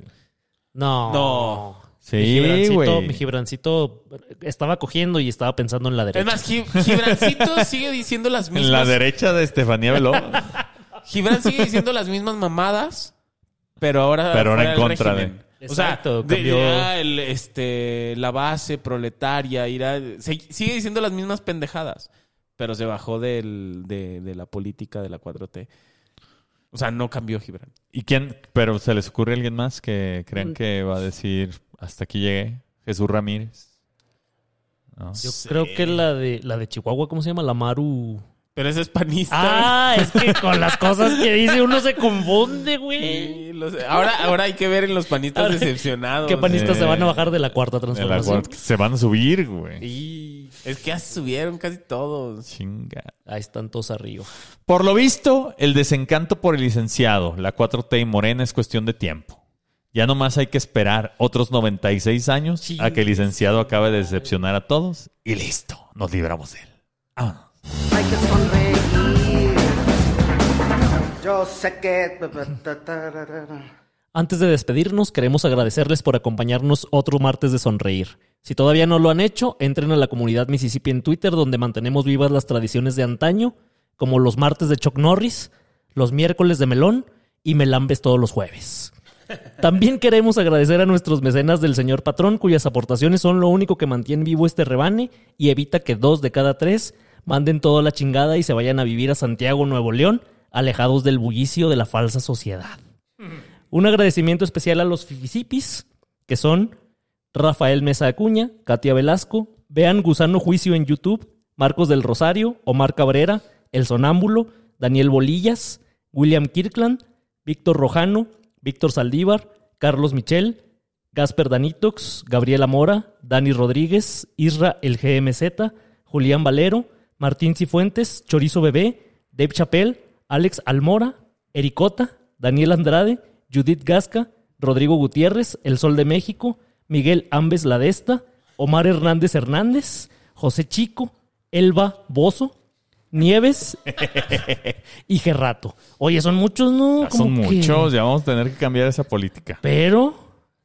No. No. Sí, mi Gibrancito, güey. mi Gibrancito estaba cogiendo y estaba pensando en la derecha. Es más, Gi- Gibrancito sigue diciendo las mismas. En la derecha de Estefanía Beló. Gibran sigue diciendo las mismas mamadas, pero ahora Pero ahora en contra régimen. de- O sea, Exacto, de- cambió. el, este, la base proletaria, irá, se- sigue diciendo las mismas pendejadas, pero se bajó del, de, de la política de la 4T. O sea, no cambió Gibran. ¿Y quién? Pero se les ocurre alguien más que Mm. crean que va a decir hasta aquí llegué. Jesús Ramírez. ¿No? Yo Sí. creo que la de la de Chihuahua, ¿cómo se llama? La Maru. Pero ese es panista. Ah, es que con las cosas que dice uno se confunde, güey. Sí, lo sé. ahora, ahora hay que ver en los panistas Ahora, decepcionados. ¿Qué panistas Eh, se van a bajar de la cuarta De la transformación? cuarta- se van a subir, güey. Y es que ya subieron casi todos. Chinga. Ahí están todos arriba. Por lo visto, el desencanto por el licenciado, la 4T y Morena es cuestión de tiempo. Ya nomás hay que esperar otros 96 años Sí. a que el licenciado acabe de decepcionar a todos y listo, nos libramos de él. Ah. Hay que sonreír. Yo sé que. Antes de despedirnos, queremos agradecerles por acompañarnos otro martes de sonreír. Si todavía no lo han hecho, entren a la comunidad Mississippi en Twitter, donde mantenemos vivas las tradiciones de antaño, como los martes de Chuck Norris, los miércoles de melón y melambes todos los jueves. También queremos agradecer a nuestros mecenas del señor patrón, cuyas aportaciones son lo único que mantiene vivo este rebane y evita que dos de cada tres manden toda la chingada y se vayan a vivir a Santiago, Nuevo León, alejados del bullicio de la falsa sociedad. Un agradecimiento especial a los Fifisipis, que son Rafael Mesa Acuña, Katia Velasco, Vean Gusano Juicio en YouTube, Marcos del Rosario, Omar Cabrera, El Sonámbulo, Daniel Bolillas, William Kirkland, Víctor Rojano, Víctor Saldívar, Carlos Michel, Gasper Danitox, Gabriela Mora, Dani Rodríguez, Isra El GMZ, Julián Valero, Martín Cifuentes, Chorizo Bebé, Dave Chappell, Alex Almora, Ericota, Daniel Andrade, Judith Gasca, Rodrigo Gutiérrez, El Sol de México, Miguel Ambes Ladesta, Omar Hernández Hernández, José Chico, Elba Bozo, Nieves y Gerrato. Oye, son muchos, ¿no? Ya son que- muchos, ya vamos a tener que cambiar esa política. Pero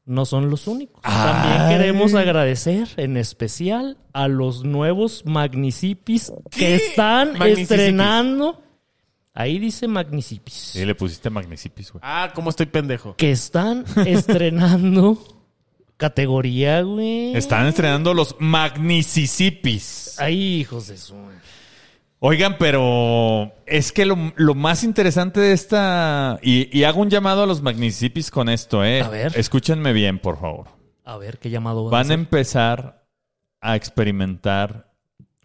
no son los únicos. También queremos agradecer en especial a los nuevos Magnicipis que están Magnicipis. estrenando. Ahí dice Magnicipis. Sí, le pusiste Magnicipis, güey. Ah, cómo estoy pendejo. Que están estrenando categoría, güey. Están estrenando los Magnicipis. Ay, hijos de su. Oigan, pero es que lo, lo más interesante de esta... Y, y hago un llamado a los Magnicipis con esto, ¿eh? A ver. Escúchenme bien, por favor. A ver, ¿qué llamado van, Van a hacer? empezar a experimentar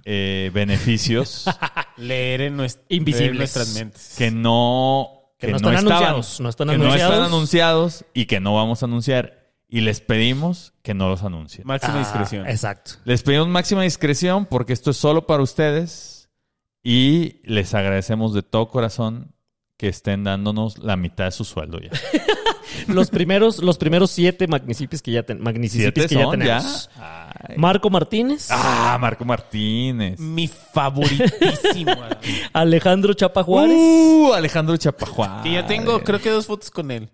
eh, beneficios Leer en, nues- Invisibles. nuestras mentes. que no... Que no están estaban, anunciados, no están que no anunciados. están anunciados y que no vamos a anunciar. Y les pedimos que no los anuncien. Máxima Ah, discreción. Exacto. Les pedimos máxima discreción porque esto es solo para ustedes y les agradecemos de todo corazón que estén dándonos la mitad de su sueldo ya. Los primeros, los primeros siete Magnicipis que ya, ten- Magnicipis ¿Siete que ya son ya? tenemos. Marco Martínez. Ah, Marco Martínez. Mi favoritísimo. Alejandro Chapa Juárez, Uh, Alejandro Chapajuárez. que ya tengo, creo que dos fotos con él.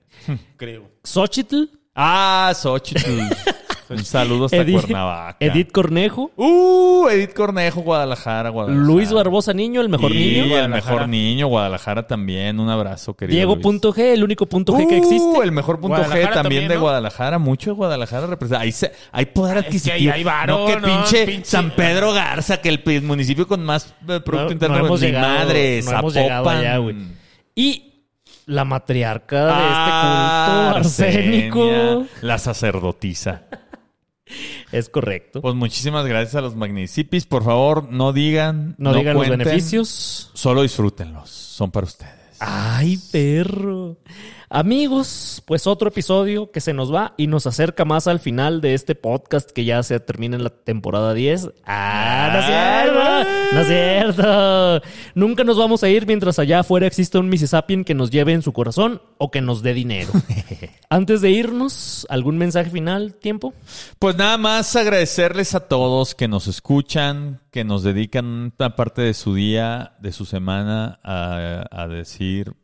creo. Xochitl, Ah, Xochitl. Un saludo hasta Edith, Cuernavaca. Edith Cornejo. Uh, Edith Cornejo, Guadalajara, Guadalajara. Luis Barbosa Niño, el mejor Sí, niño. el mejor niño, Guadalajara también. Un abrazo, querido Diego Luis. punto G, el único punto G que Uh, existe. el mejor punto G también, también, de ¿no? Guadalajara. Mucho de Guadalajara representa. Ahí se- hay poder Es que adquisitivo. ahí hay varo, no, que ¿no? pinche, Pinche- San Pedro Garza, que el pi- municipio con más eh, Producto No- Interno. no hemos llegado- madre, no hemos llegado allá, güey. Y la matriarca de Ah, este culto arsénico. Arsenia, La sacerdotisa. Es correcto. Pues muchísimas gracias a los Magnicipis. Por favor, no digan. no, digan los cuenten, beneficios. Solo disfrútenlos. Son para ustedes. Ay, perro. Amigos, pues otro episodio que se nos va y nos acerca más al final de este podcast que ya se termina en la temporada 10. Ah, no es cierto. No es cierto. Nunca nos vamos a ir mientras allá afuera exista un Mississippian que nos lleve en su corazón o que nos dé dinero. Antes de irnos, ¿algún mensaje final? ¿Tiempo? Pues nada más agradecerles a todos que nos escuchan, que nos dedican una parte de su día, de su semana a, a decir,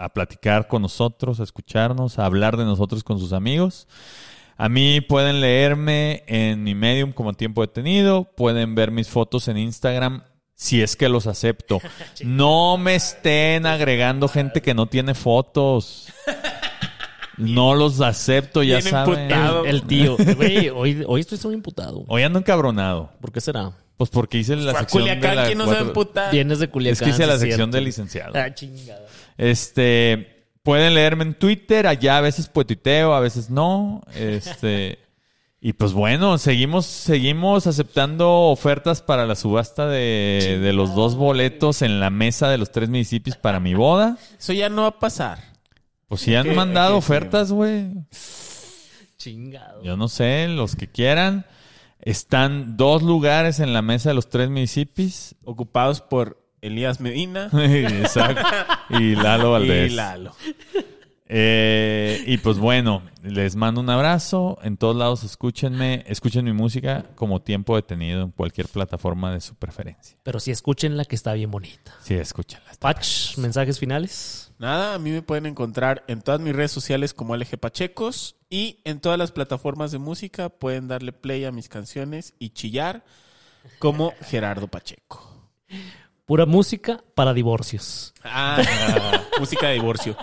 a platicar con nosotros, a escucharnos, a hablar de nosotros con sus amigos. A mí pueden leerme en mi medium como tiempo detenido, pueden ver mis fotos en Instagram si es que los acepto. No me estén agregando gente que no tiene fotos. No los acepto, ya saben. El, el tío. Güey, hoy, hoy estoy muy imputado. Hoy ando encabronado. ¿Por qué será? Pues porque hice la sección de Culiacán, la ¿quién no se va a cuatro-? Vienes de Culiacán. Es que hice la sección cierto. del licenciado. Ah, chingada. Este, pueden leerme en Twitter, allá a veces tuiteo, a veces no. Este, y pues bueno, seguimos, seguimos aceptando ofertas para la subasta de, de los dos boletos en la mesa de los tres municipios para mi boda. Eso ya no va a pasar. Pues si han mandado ofertas, güey. Chingado. Yo no sé, los que quieran. Están dos lugares en la mesa de los tres municipios. Ocupados por Elías Medina Exacto. Y Lalo Valdés. y Lalo. Eh, y pues bueno, les mando un abrazo. En todos lados escúchenme, escuchen mi música como tiempo detenido en cualquier plataforma de su preferencia. Pero sí, escuchen la que está bien bonita. Sí, escúchenla. Patch, mensajes finales. Nada, a mí me pueden encontrar en todas mis redes sociales como LG Pachecos y en todas las plataformas de música pueden darle play a mis canciones y chillar como Gerardo Pacheco. Pura música para divorcios. Ah, música de divorcio.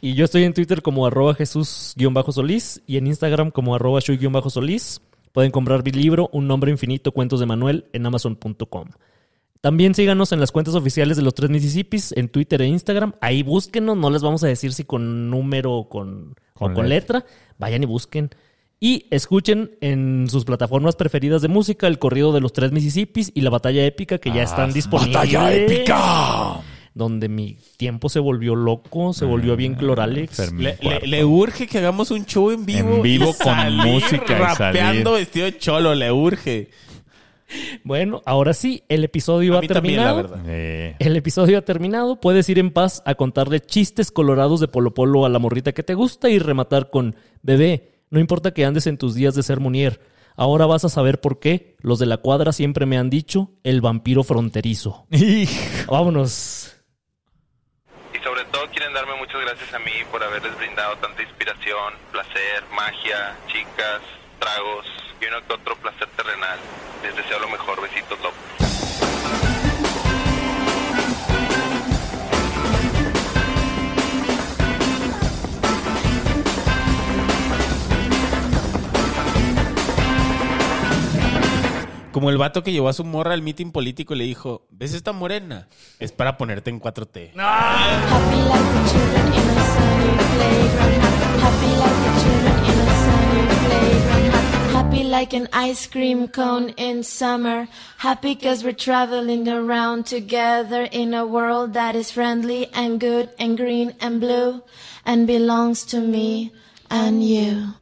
Y yo estoy en Twitter como arroba Jesús-Solís y en Instagram como arroba Shui-Solís. Pueden comprar mi libro Un nombre infinito, cuentos de Manuel en amazon.com. También síganos en las cuentas oficiales de los tres Mississippis en Twitter e Instagram. Ahí búsquenos, no les vamos a decir si con número o con, Con o con letra. Vayan y busquen. Y escuchen en sus plataformas preferidas de música el corrido de los tres Mississippis y la batalla épica que ya están disponibles. ¡Batalla épica! Donde mi tiempo se volvió loco, se volvió bien cloralex. Fermín Le, le- urge que hagamos un show en vivo. En vivo y con salir música y Rapeando salir. vestido de cholo, le urge. Bueno, ahora sí, el episodio A ha mí también, la terminado. verdad. Eh, El episodio ha terminado. Puedes ir en paz a contarle chistes colorados de Polo Polo a la morrita que te gusta y rematar con Bebé, no importa que andes en tus días de ser munier. Ahora vas a saber por qué. Los de la cuadra siempre me han dicho el vampiro fronterizo. Vámonos. Y sobre todo quieren darme muchas gracias a mí por haberles brindado tanta inspiración, placer, magia, chicas, tragos y uno que otro placer terrenal. Les deseo lo mejor. Besitos, Como el vato que llevó a su morra al meeting político y le dijo, ¿ves esta morena? Es para ponerte en 4T. Happy like the children in a sunny playground. Happy like the children in a sunny playground. Happy like an ice cream cone in summer. Happy cause we're traveling around together in a world that is friendly and good and green and blue and belongs to me and you.